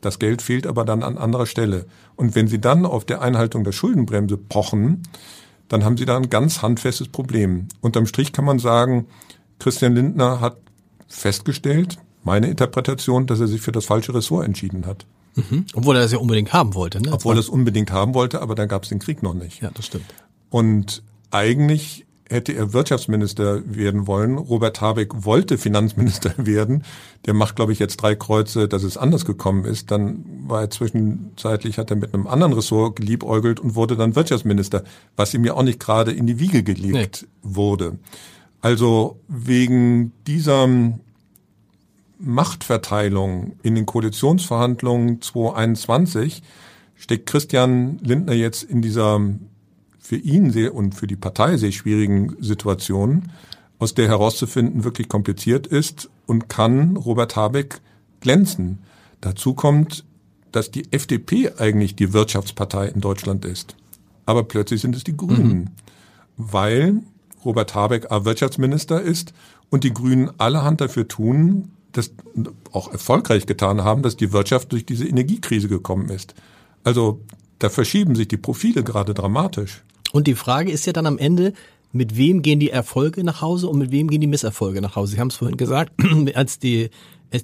Das Geld fehlt aber dann an anderer Stelle. Und wenn Sie dann auf der Einhaltung der Schuldenbremse pochen, dann haben Sie da ein ganz handfestes Problem. Unterm Strich kann man sagen, Christian Lindner hat festgestellt, meine Interpretation, dass er sich für das falsche Ressort entschieden hat. Mhm. Obwohl er das ja unbedingt haben wollte. Ne? Obwohl er es unbedingt haben wollte, aber dann gab es den Krieg noch nicht. Ja, das stimmt. Und eigentlich hätte er Wirtschaftsminister werden wollen. Robert Habeck wollte Finanzminister werden. Der macht, glaube ich, jetzt drei Kreuze, dass es anders gekommen ist. Dann war er zwischenzeitlich, hat er mit einem anderen Ressort geliebäugelt und wurde dann Wirtschaftsminister, was ihm ja auch nicht gerade in die Wiege gelegt nee. wurde. Also wegen dieser Machtverteilung in den Koalitionsverhandlungen 2021 steckt Christian Lindner jetzt in dieser für ihn sehr und für die Partei sehr schwierigen Situation, aus der herauszufinden wirklich kompliziert ist und kann Robert Habeck glänzen. Dazu kommt, dass die FDP eigentlich die Wirtschaftspartei in Deutschland ist. Aber plötzlich sind es die Grünen, mhm. weil Robert Habeck Wirtschaftsminister ist und die Grünen allerhand dafür tun, das auch erfolgreich getan haben, dass die Wirtschaft durch diese Energiekrise gekommen ist. Also da verschieben sich die Profile gerade dramatisch. Und die Frage ist ja dann am Ende, mit wem gehen die Erfolge nach Hause und mit wem gehen die Misserfolge nach Hause? Sie haben es vorhin gesagt, als die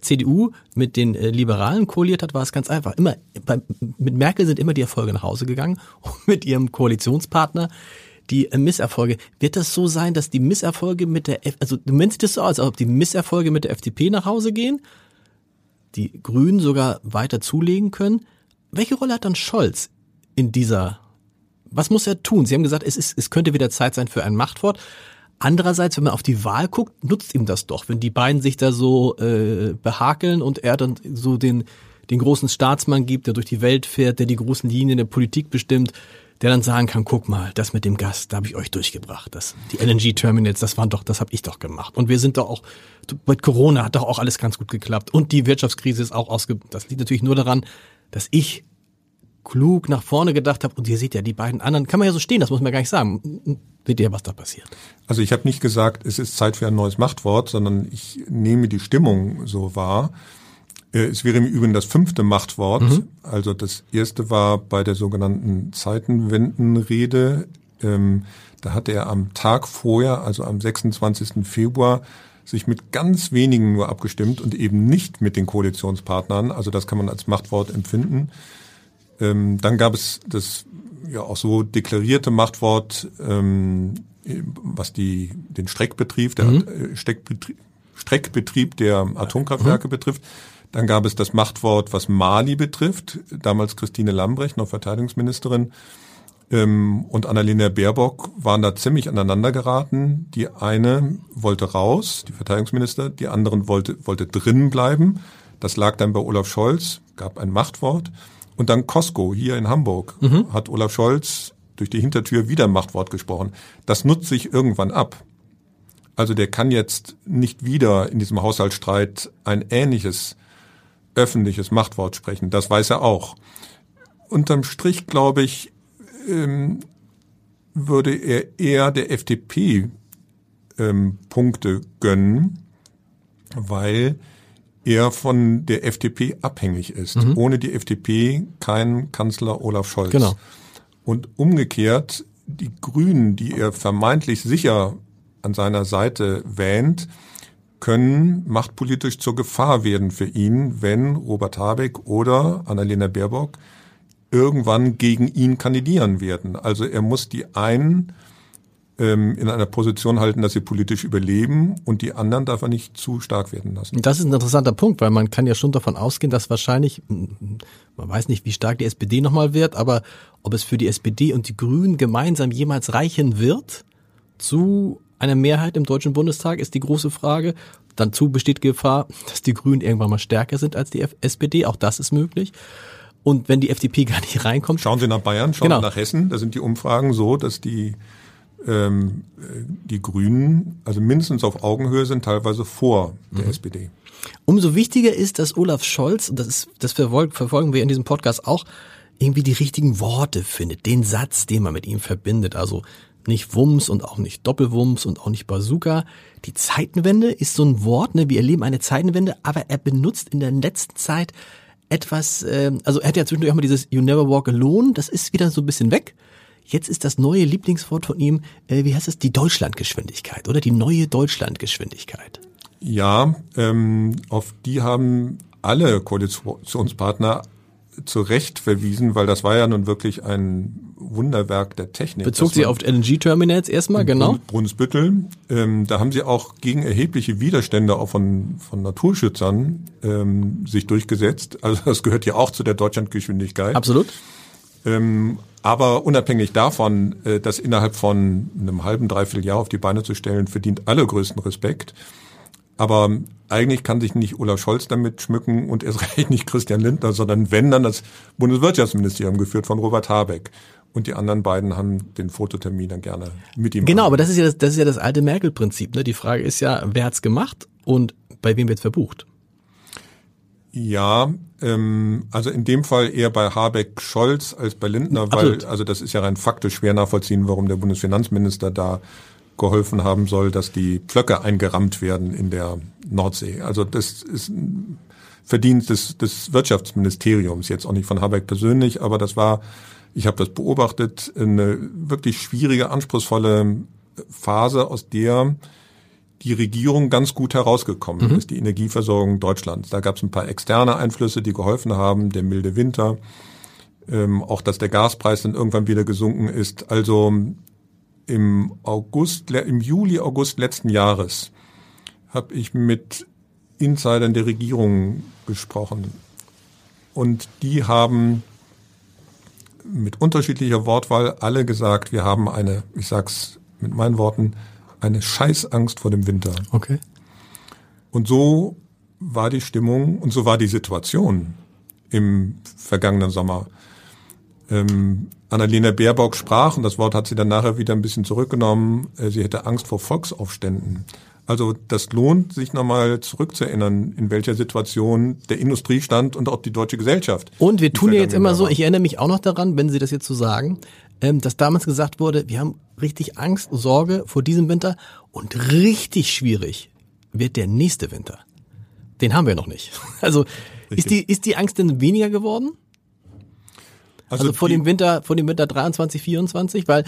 CDU mit den äh, Liberalen koaliert hat, war es ganz einfach. Immer bei, mit Merkel sind immer die Erfolge nach Hause gegangen und mit ihrem Koalitionspartner die äh, Misserfolge. Wird das so sein, dass die Misserfolge mit der, F also du nennst das so, als ob die Misserfolge mit der FDP nach Hause gehen, die Grünen sogar weiter zulegen können? Welche Rolle hat dann Scholz in dieser was muss er tun? Sie haben gesagt, es, ist, es könnte wieder Zeit sein für ein Machtwort. Andererseits, wenn man auf die Wahl guckt, nutzt ihm das doch, wenn die beiden sich da so äh, behakeln und er dann so den, den großen Staatsmann gibt, der durch die Welt fährt, der die großen Linien der Politik bestimmt, der dann sagen kann, guck mal, das mit dem Gas, da habe ich euch durchgebracht. Das, die LNG-Terminals, das waren doch, das habe ich doch gemacht. Und wir sind doch auch, mit Corona hat doch auch alles ganz gut geklappt. Und die Wirtschaftskrise ist auch ausge... Das liegt natürlich nur daran, dass ich klug nach vorne gedacht habe. Und ihr seht ja, die beiden anderen, kann man ja so stehen, das muss man gar nicht sagen. Seht ihr, was da passiert? Also ich habe nicht gesagt, es ist Zeit für ein neues Machtwort, sondern ich nehme die Stimmung so wahr. Äh, es wäre im Übrigen das fünfte Machtwort. Mhm. Also das erste war bei der sogenannten Zeitenwendenrede. Ähm, da hatte er am Tag vorher, also am 26. Februar, sich mit ganz wenigen nur abgestimmt und eben nicht mit den Koalitionspartnern. Also das kann man als Machtwort empfinden. Ähm, dann gab es das ja auch so deklarierte Machtwort, ähm, was die den Streckbetrieb, der mhm. Streckbetrieb, Streckbetrieb der Atomkraftwerke mhm. betrifft. Dann gab es das Machtwort, was Mali betrifft. Damals Christine Lambrecht, noch Verteidigungsministerin, ähm, und Annalena Baerbock waren da ziemlich aneinander geraten. Die eine wollte raus, die Verteidigungsminister, die anderen wollte, wollte drin bleiben. Das lag dann bei Olaf Scholz, gab ein Machtwort. Und dann Costco hier in Hamburg mhm. hat Olaf Scholz durch die Hintertür wieder Machtwort gesprochen. Das nutzt sich irgendwann ab. Also der kann jetzt nicht wieder in diesem Haushaltsstreit ein ähnliches öffentliches Machtwort sprechen. Das weiß er auch. Unterm Strich, glaube ich, ähm, würde er eher der FDP ähm, Punkte gönnen, weil er von der FDP abhängig ist. Mhm. Ohne die FDP kein Kanzler Olaf Scholz. Genau. Und umgekehrt, die Grünen, die er vermeintlich sicher an seiner Seite wähnt, können machtpolitisch zur Gefahr werden für ihn, wenn Robert Habeck oder Annalena Baerbock irgendwann gegen ihn kandidieren werden. Also er muss die einen ähm, in einer Position halten, dass sie politisch überleben und die anderen darf er nicht zu stark werden lassen. Das ist ein interessanter Punkt, weil man kann ja schon davon ausgehen, dass wahrscheinlich, man weiß nicht, wie stark die SPD nochmal wird, aber ob es für die SPD und die Grünen gemeinsam jemals reichen wird zu einer Mehrheit im Deutschen Bundestag, ist die große Frage. Dazu besteht Gefahr, dass die Grünen irgendwann mal stärker sind als die SPD. Auch das ist möglich. Und wenn die FDP gar nicht reinkommt. Schauen Sie nach Bayern, schauen genau. Sie nach Hessen. Da sind die Umfragen so, dass die ähm, die Grünen, also mindestens auf Augenhöhe sind, teilweise vor der mhm. SPD. Umso wichtiger ist, dass Olaf Scholz, und das, ist, das verfolgen wir in diesem Podcast auch, irgendwie die richtigen Worte findet, den Satz, den man mit ihm verbindet. Also nicht Wumms und auch nicht Doppelwumms und auch nicht Bazooka. Die Zeitenwende ist so ein Wort, ne? wir erleben eine Zeitenwende, aber er benutzt in der letzten Zeit etwas, äh, also er hat ja zwischendurch auch mal dieses You Never Walk Alone, das ist wieder so ein bisschen weg. Jetzt ist das neue Lieblingswort von ihm, äh, wie heißt es, die Deutschlandgeschwindigkeit oder die neue Deutschlandgeschwindigkeit. Ja, ähm, auf die haben alle Koalitionspartner zu Recht verwiesen, weil das war ja nun wirklich ein Wunderwerk der Technik. Bezog sie auf LNG-Terminals erstmal, genau? Brunsbüttel. Ähm, da haben sie auch gegen erhebliche Widerstände auch von, von Naturschützern ähm, sich durchgesetzt. Also das gehört ja auch zu der Deutschlandgeschwindigkeit. Absolut. Ähm, aber unabhängig davon, äh, das innerhalb von einem halben, dreiviertel Jahr auf die Beine zu stellen, verdient allergrößten Respekt. Aber eigentlich kann sich nicht Olaf Scholz damit schmücken und erst recht nicht Christian Lindner, sondern wenn dann das Bundeswirtschaftsministerium geführt von Robert Habeck. Und die anderen beiden haben den Fototermin dann gerne mit ihm. Genau, aber das ist ja das, das ist ja das alte Merkel-Prinzip. Ne? Die Frage ist ja, wer hat's gemacht und bei wem wird's verbucht? Ja, ähm, also in dem Fall eher bei Habeck Scholz als bei Lindner, weil Absolut. also das ist ja rein faktisch schwer nachvollziehen, warum der Bundesfinanzminister da geholfen haben soll, dass die Pflöcke eingerammt werden in der Nordsee. Also das ist ein Verdienst des, des Wirtschaftsministeriums, jetzt auch nicht von Habeck persönlich, aber das war, ich habe das beobachtet, eine wirklich schwierige, anspruchsvolle Phase, aus der die Regierung ganz gut herausgekommen mhm. ist, die Energieversorgung Deutschlands. Da gab es ein paar externe Einflüsse, die geholfen haben, der milde Winter, ähm, auch dass der Gaspreis dann irgendwann wieder gesunken ist. Also im August, im Juli, August letzten Jahres habe ich mit Insidern der Regierung gesprochen. Und die haben mit unterschiedlicher Wortwahl alle gesagt, wir haben eine, ich sag's mit meinen Worten, eine Scheißangst vor dem Winter. Okay. Und so war die Stimmung und so war die Situation im vergangenen Sommer. Ähm, Annalena Baerbock sprach, und das Wort hat sie dann nachher wieder ein bisschen zurückgenommen, äh, sie hätte Angst vor Volksaufständen. Also das lohnt, sich nochmal zurückzuerinnern, in welcher Situation der Industrie stand und auch die deutsche Gesellschaft. Und wir tun ja jetzt immer so, ich erinnere mich auch noch daran, wenn Sie das jetzt so sagen, ähm, dass damals gesagt wurde, wir haben richtig Angst, Sorge vor diesem Winter und richtig schwierig wird der nächste Winter. Den haben wir noch nicht. Also ist die, ist die Angst denn weniger geworden? Also, also vor dem Winter, vor dem Winter 23, 24, weil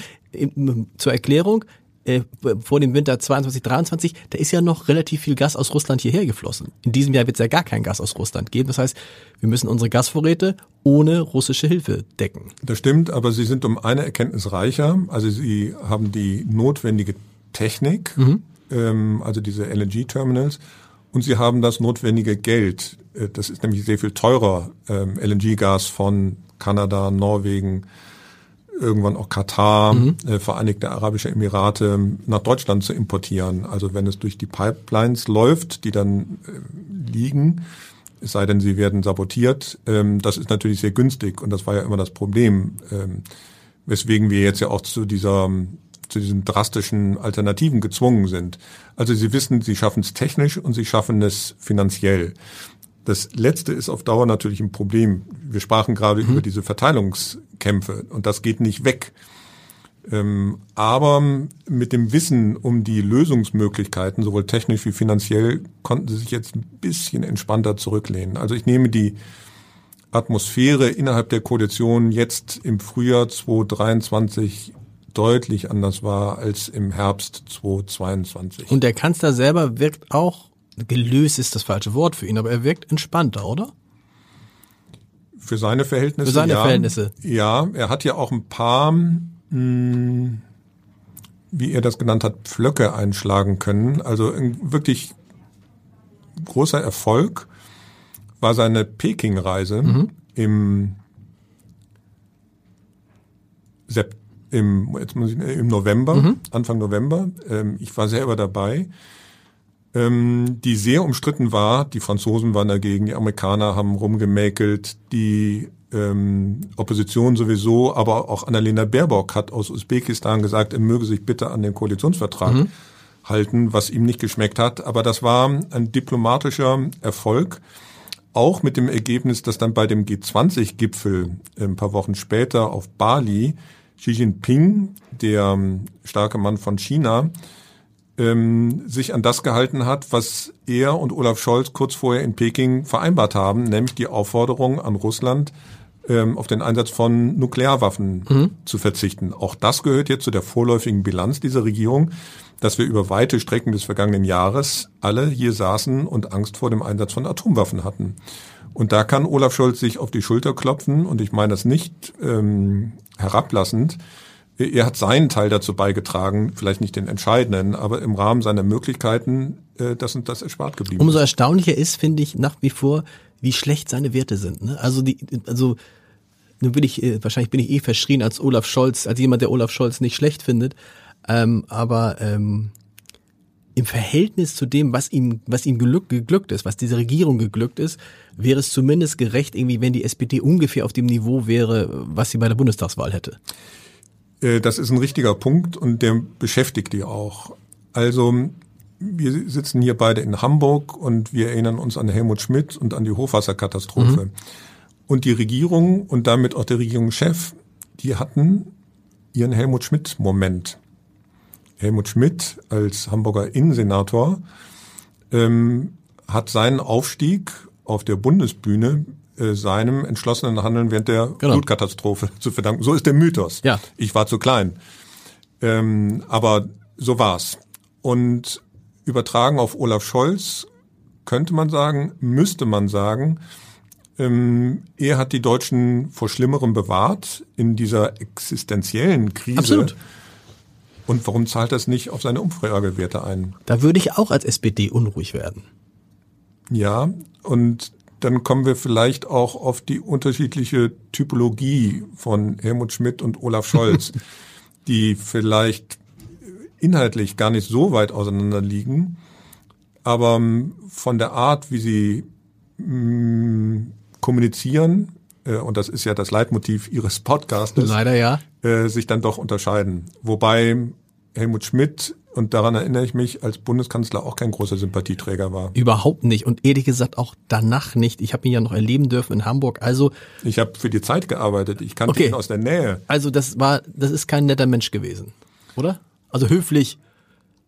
zur Erklärung, äh, vor dem Winter 22, 23, da ist ja noch relativ viel Gas aus Russland hierher geflossen. In diesem Jahr wird es ja gar kein Gas aus Russland geben. Das heißt, wir müssen unsere Gasvorräte ohne russische Hilfe decken. Das stimmt, aber Sie sind um eine Erkenntnis reicher. Also Sie haben die notwendige Technik, mhm. ähm, also diese LNG-Terminals, und Sie haben das notwendige Geld. Äh, das ist nämlich sehr viel teurer, ähm, LNG-Gas von Kanada, Norwegen, irgendwann auch Katar, mhm. äh, Vereinigte Arabische Emirate nach Deutschland zu importieren. Also wenn es durch die Pipelines läuft, die dann äh, liegen, es sei denn, sie werden sabotiert, ähm, das ist natürlich sehr günstig und das war ja immer das Problem, ähm, weswegen wir jetzt ja auch zu dieser zu diesen drastischen Alternativen gezwungen sind. Also Sie wissen, Sie schaffen es technisch und Sie schaffen es finanziell. Das letzte ist auf Dauer natürlich ein Problem. Wir sprachen gerade mhm. über diese Verteilungskämpfe und das geht nicht weg. Ähm, aber mit dem Wissen um die Lösungsmöglichkeiten, sowohl technisch wie finanziell, konnten sie sich jetzt ein bisschen entspannter zurücklehnen. Also ich nehme die Atmosphäre innerhalb der Koalition jetzt im Frühjahr 2023 deutlich anders war als im Herbst 2022. Und der Kanzler selber wirkt auch gelöst ist das falsche Wort für ihn, aber er wirkt entspannter, oder? Für seine Verhältnisse. Für seine ja. Verhältnisse. Ja, er hat ja auch ein paar, mh, hm, wie er das genannt hat, Pflöcke einschlagen können. Also ein wirklich großer Erfolg war seine Peking-Reise mhm. im, Sept im, jetzt muss ich, im November, mhm. Anfang November. Ähm, ich war selber dabei ähm, die sehr umstritten war. Die Franzosen waren dagegen, die Amerikaner haben rumgemäkelt, die ähm, Opposition sowieso, aber auch Annalena Baerbock hat aus Usbekistan gesagt, er möge sich bitte an den Koalitionsvertrag mhm. halten, was ihm nicht geschmeckt hat. Aber das war ein diplomatischer Erfolg. Auch mit dem Ergebnis, dass dann bei dem G20-Gipfel ein paar Wochen später auf Bali Xi Jinping, der ähm, starke Mann von China, ähm, sich an das gehalten hat, was er und Olaf Scholz kurz vorher in Peking vereinbart haben, nämlich die Aufforderung an Russland, ähm, auf den Einsatz von Nuklearwaffen mhm. zu verzichten. Auch das gehört jetzt zu der vorläufigen Bilanz dieser Regierung, dass wir über weite Strecken des vergangenen Jahres alle hier saßen und Angst vor dem Einsatz von Atomwaffen hatten. Und da kann Olaf Scholz sich auf die Schulter klopfen und ich meine das nicht ähm, herablassend. Er hat seinen Teil dazu beigetragen, vielleicht nicht den entscheidenden, aber im Rahmen seiner Möglichkeiten äh, das und das erspart geblieben. Umso erstaunlicher ist, finde ich, nach wie vor, wie schlecht seine Werte sind. Ne? Also die, also nun bin ich, äh, wahrscheinlich bin ich eh verschrien als Olaf Scholz, als jemand, der Olaf Scholz nicht schlecht findet. Ähm, aber ähm, im Verhältnis zu dem, was ihm, was ihm geglückt, geglückt ist, was dieser Regierung geglückt ist, wäre es zumindest gerecht, irgendwie, wenn die SPD ungefähr auf dem Niveau wäre, was sie bei der Bundestagswahl hätte. Äh, das ist ein richtiger Punkt und der beschäftigt die auch. Also wir sitzen hier beide in Hamburg und wir erinnern uns an Helmut Schmidt und an die Hochwasserkatastrophe. Mhm. Und die Regierung und damit auch der Regierungschef, die hatten ihren Helmut Schmidt-Moment. Helmut Schmidt als Hamburger Innensenator ähm, hat seinen Aufstieg auf der Bundesbühne äh, seinem entschlossenen Handeln während der genau. Flutkatastrophe zu verdanken. So ist der Mythos. Ja. Ich war zu klein. Ähm, aber so war's. Und übertragen auf Olaf Scholz könnte man sagen, müsste man sagen, ähm, er hat die Deutschen vor Schlimmerem bewahrt in dieser existenziellen Krise. Absolut. Und warum zahlt das nicht auf seine Umfragewerte ein? Da würde ich auch als SPD unruhig werden. Ja, und dann kommen wir vielleicht auch auf die unterschiedliche Typologie von Helmut Schmidt und Olaf Scholz, die vielleicht inhaltlich gar nicht so weit auseinander liegen, aber ähm, von der Art, wie sie mh, mm, kommunizieren, äh, und das ist ja das Leitmotiv ihres Podcastes, leider ja, äh, sich dann doch unterscheiden. Wobei Helmut Schmidt und daran erinnere ich mich, als Bundeskanzler auch kein großer Sympathieträger war. Überhaupt nicht und ehrlich gesagt auch danach nicht. Ich habe ihn ja noch erleben dürfen in Hamburg. Also ich habe für die Zeit gearbeitet. Ich kannte okay. ihn aus der Nähe. Also das war, das ist kein netter Mensch gewesen, oder? Also höflich.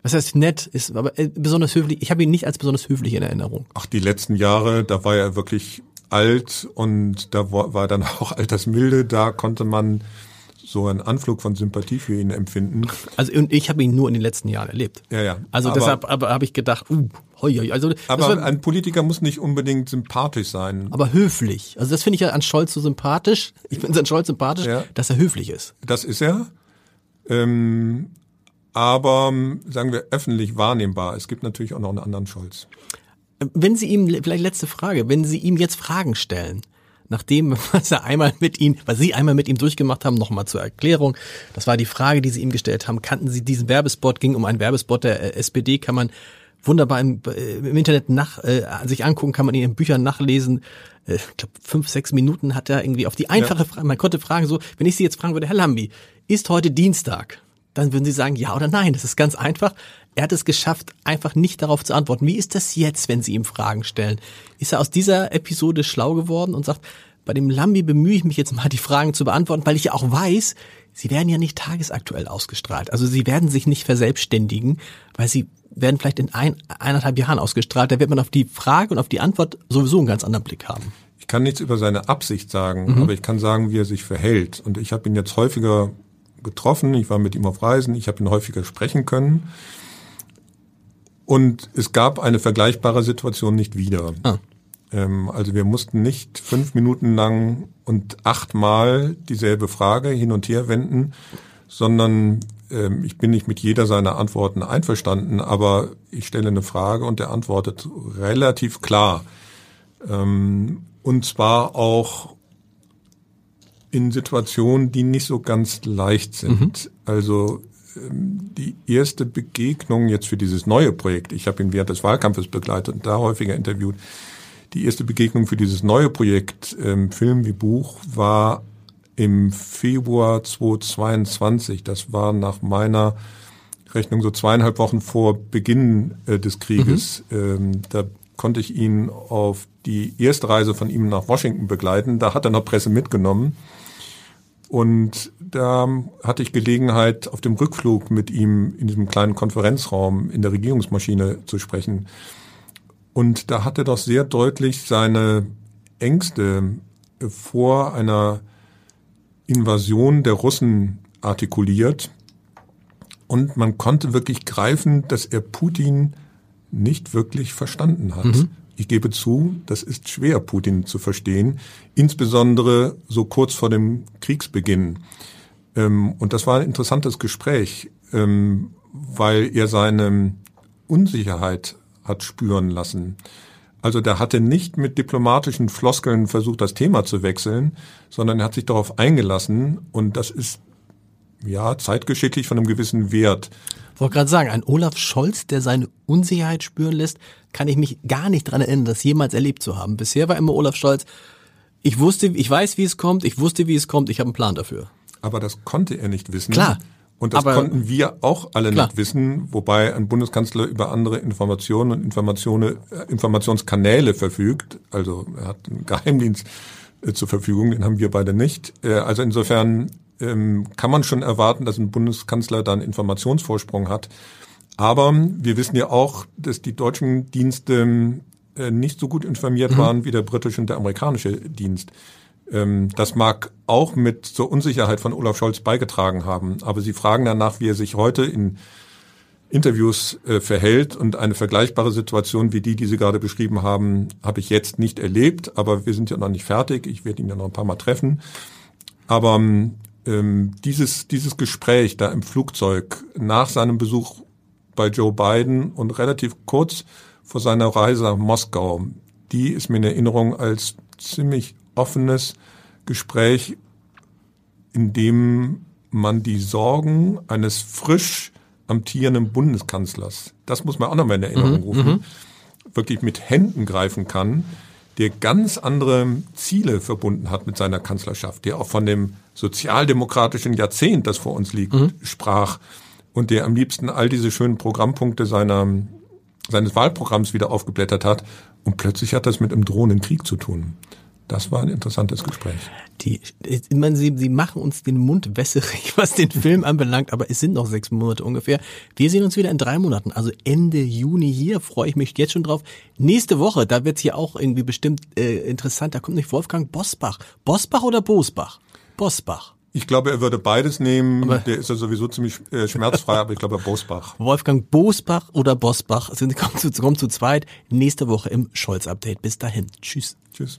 Was heißt nett ist, aber äh, besonders höflich. Ich habe ihn nicht als besonders höflich in Erinnerung. Ach, die letzten Jahre, da war er wirklich alt und da war, war dann auch Altersmilde. Da konnte man so einen Anflug von Sympathie für ihn empfinden. Also und ich habe ihn nur in den letzten Jahren erlebt. Ja, ja. Also aber, deshalb habe ich gedacht, uh, hoi, hoi. also aber war, ein Politiker muss nicht unbedingt sympathisch sein. Aber höflich. Also das finde ich ja an Scholz so sympathisch. Ich finde es an Scholz sympathisch, ja. dass er höflich ist. Das ist er. Ähm, aber sagen wir öffentlich wahrnehmbar. Es gibt natürlich auch noch einen anderen Scholz. Wenn Sie ihm, vielleicht letzte Frage, wenn Sie ihm jetzt Fragen stellen, nachdem, was er einmal mit ihm, was Sie einmal mit ihm durchgemacht haben, nochmal zur Erklärung. Das war die Frage, die Sie ihm gestellt haben. Kannten Sie diesen Werbespot? Ging um einen Werbespot der äh, SPD, kann man wunderbar im, äh, im Internet nach, äh, sich angucken, kann man in Ihren Büchern nachlesen. Äh, ich glaube, fünf, sechs Minuten hat er irgendwie auf die einfache ja. Frage, man konnte fragen so, wenn ich Sie jetzt fragen würde, Herr Lambi, ist heute Dienstag? Dann würden Sie sagen, ja oder nein. Das ist ganz einfach. Er hat es geschafft, einfach nicht darauf zu antworten. Wie ist das jetzt, wenn Sie ihm Fragen stellen? Ist er aus dieser Episode schlau geworden und sagt, bei dem Lambi bemühe ich mich jetzt mal, die Fragen zu beantworten, weil ich ja auch weiß, sie werden ja nicht tagesaktuell ausgestrahlt. Also sie werden sich nicht verselbstständigen, weil sie werden vielleicht in ein, eineinhalb Jahren ausgestrahlt. Da wird man auf die Frage und auf die Antwort sowieso einen ganz anderen Blick haben. Ich kann nichts über seine Absicht sagen, mhm. aber ich kann sagen, wie er sich verhält. Und ich habe ihn jetzt häufiger getroffen, ich war mit ihm auf Reisen, ich habe ihn häufiger sprechen können. Und es gab eine vergleichbare Situation nicht wieder. Ah. Ähm, also wir mussten nicht fünf Minuten lang und achtmal dieselbe Frage hin und her wenden, sondern ähm, ich bin nicht mit jeder seiner Antworten einverstanden, aber ich stelle eine Frage und er antwortet relativ klar. Ähm, und zwar auch in Situationen, die nicht so ganz leicht sind. Mhm. Also die erste Begegnung jetzt für dieses neue Projekt, ich habe ihn während des Wahlkampfes begleitet und da häufiger interviewt, die erste Begegnung für dieses neue Projekt, ähm, Film wie Buch, war im Februar 2022. Das war nach meiner Rechnung so zweieinhalb Wochen vor Beginn äh, des Krieges. Mhm. Ähm, da konnte ich ihn auf die erste Reise von ihm nach Washington begleiten. Da hat er noch Presse mitgenommen. Und da hatte ich Gelegenheit, auf dem Rückflug mit ihm in diesem kleinen Konferenzraum in der Regierungsmaschine zu sprechen. Und da hat er doch sehr deutlich seine Ängste vor einer Invasion der Russen artikuliert. Und man konnte wirklich greifen, dass er Putin nicht wirklich verstanden hat. Mhm. Ich gebe zu, das ist schwer, Putin zu verstehen, insbesondere so kurz vor dem Kriegsbeginn. Ähm, und das war ein interessantes Gespräch, ähm, weil er seine Unsicherheit hat spüren lassen. Also der hatte nicht mit diplomatischen Floskeln versucht, das Thema zu wechseln, sondern er hat sich darauf eingelassen und das ist ja zeitgeschicklich von einem gewissen Wert. Ich wollte gerade sagen, ein Olaf Scholz, der seine Unsicherheit spüren lässt, kann ich mich gar nicht dran erinnern, das jemals erlebt zu haben. Bisher war immer Olaf Scholz, ich wusste, ich weiß, wie es kommt, ich wusste, wie es kommt, ich habe einen Plan dafür. Aber das konnte er nicht wissen. Klar. Und das Aber- konnten wir auch alle Klar. nicht wissen, wobei ein Bundeskanzler über andere Informationen und Informationen, äh, Informationskanäle verfügt. Also er hat einen Geheimdienst äh, zur Verfügung, den haben wir beide nicht. Äh, also insofern ähm, kann man schon erwarten, dass ein Bundeskanzler dann Informationsvorsprung hat. Aber wir wissen ja auch, dass die deutschen Dienste äh, nicht so gut informiert waren wie der britische und der amerikanische Dienst. Ähm, das mag auch mit zur Unsicherheit von Olaf Scholz beigetragen haben. Aber Sie fragen danach, wie er sich heute in Interviews äh, verhält. Und eine vergleichbare Situation wie die, die Sie gerade beschrieben haben, habe ich jetzt nicht erlebt. Aber wir sind ja noch nicht fertig. Ich werde ihn ja noch ein paar Mal treffen. Aber ähm, dieses, dieses Gespräch da im Flugzeug nach seinem Besuch bei Joe Biden und relativ kurz vor seiner Reise nach Moskau, die ist mir in Erinnerung als ziemlich offenes Gespräch, in dem man die Sorgen eines frisch amtierenden Bundeskanzlers, das muss man auch nochmal in Erinnerung rufen, wirklich mit Händen greifen kann, der ganz andere Ziele verbunden hat mit seiner Kanzlerschaft, der auch von dem sozialdemokratischen Jahrzehnt, das vor uns liegt, sprach und der am liebsten all diese schönen Programmpunkte seiner, seines Wahlprogramms wieder aufgeblättert hat und plötzlich hat das mit einem drohenden Krieg zu tun. Das war ein interessantes Gespräch. Die, ich meine, sie, sie machen uns den Mund wässerig, was den Film anbelangt, aber es sind noch sechs Monate ungefähr. Wir sehen uns wieder in drei Monaten, also Ende Juni hier, freue ich mich jetzt schon drauf. Nächste Woche, da wird's hier auch irgendwie bestimmt äh, interessant, da kommt nicht Wolfgang Bosbach. Bosbach oder Bosbach? Bosbach. Ich glaube, er würde beides nehmen. Aber- der ist ja sowieso ziemlich äh, schmerzfrei, aber ich glaube, Bosbach. Wolfgang Bosbach oder Bosbach sind kommen zu, kommen zu zweit nächste Woche im Scholz-Update. Bis dahin. Tschüss. Tschüss.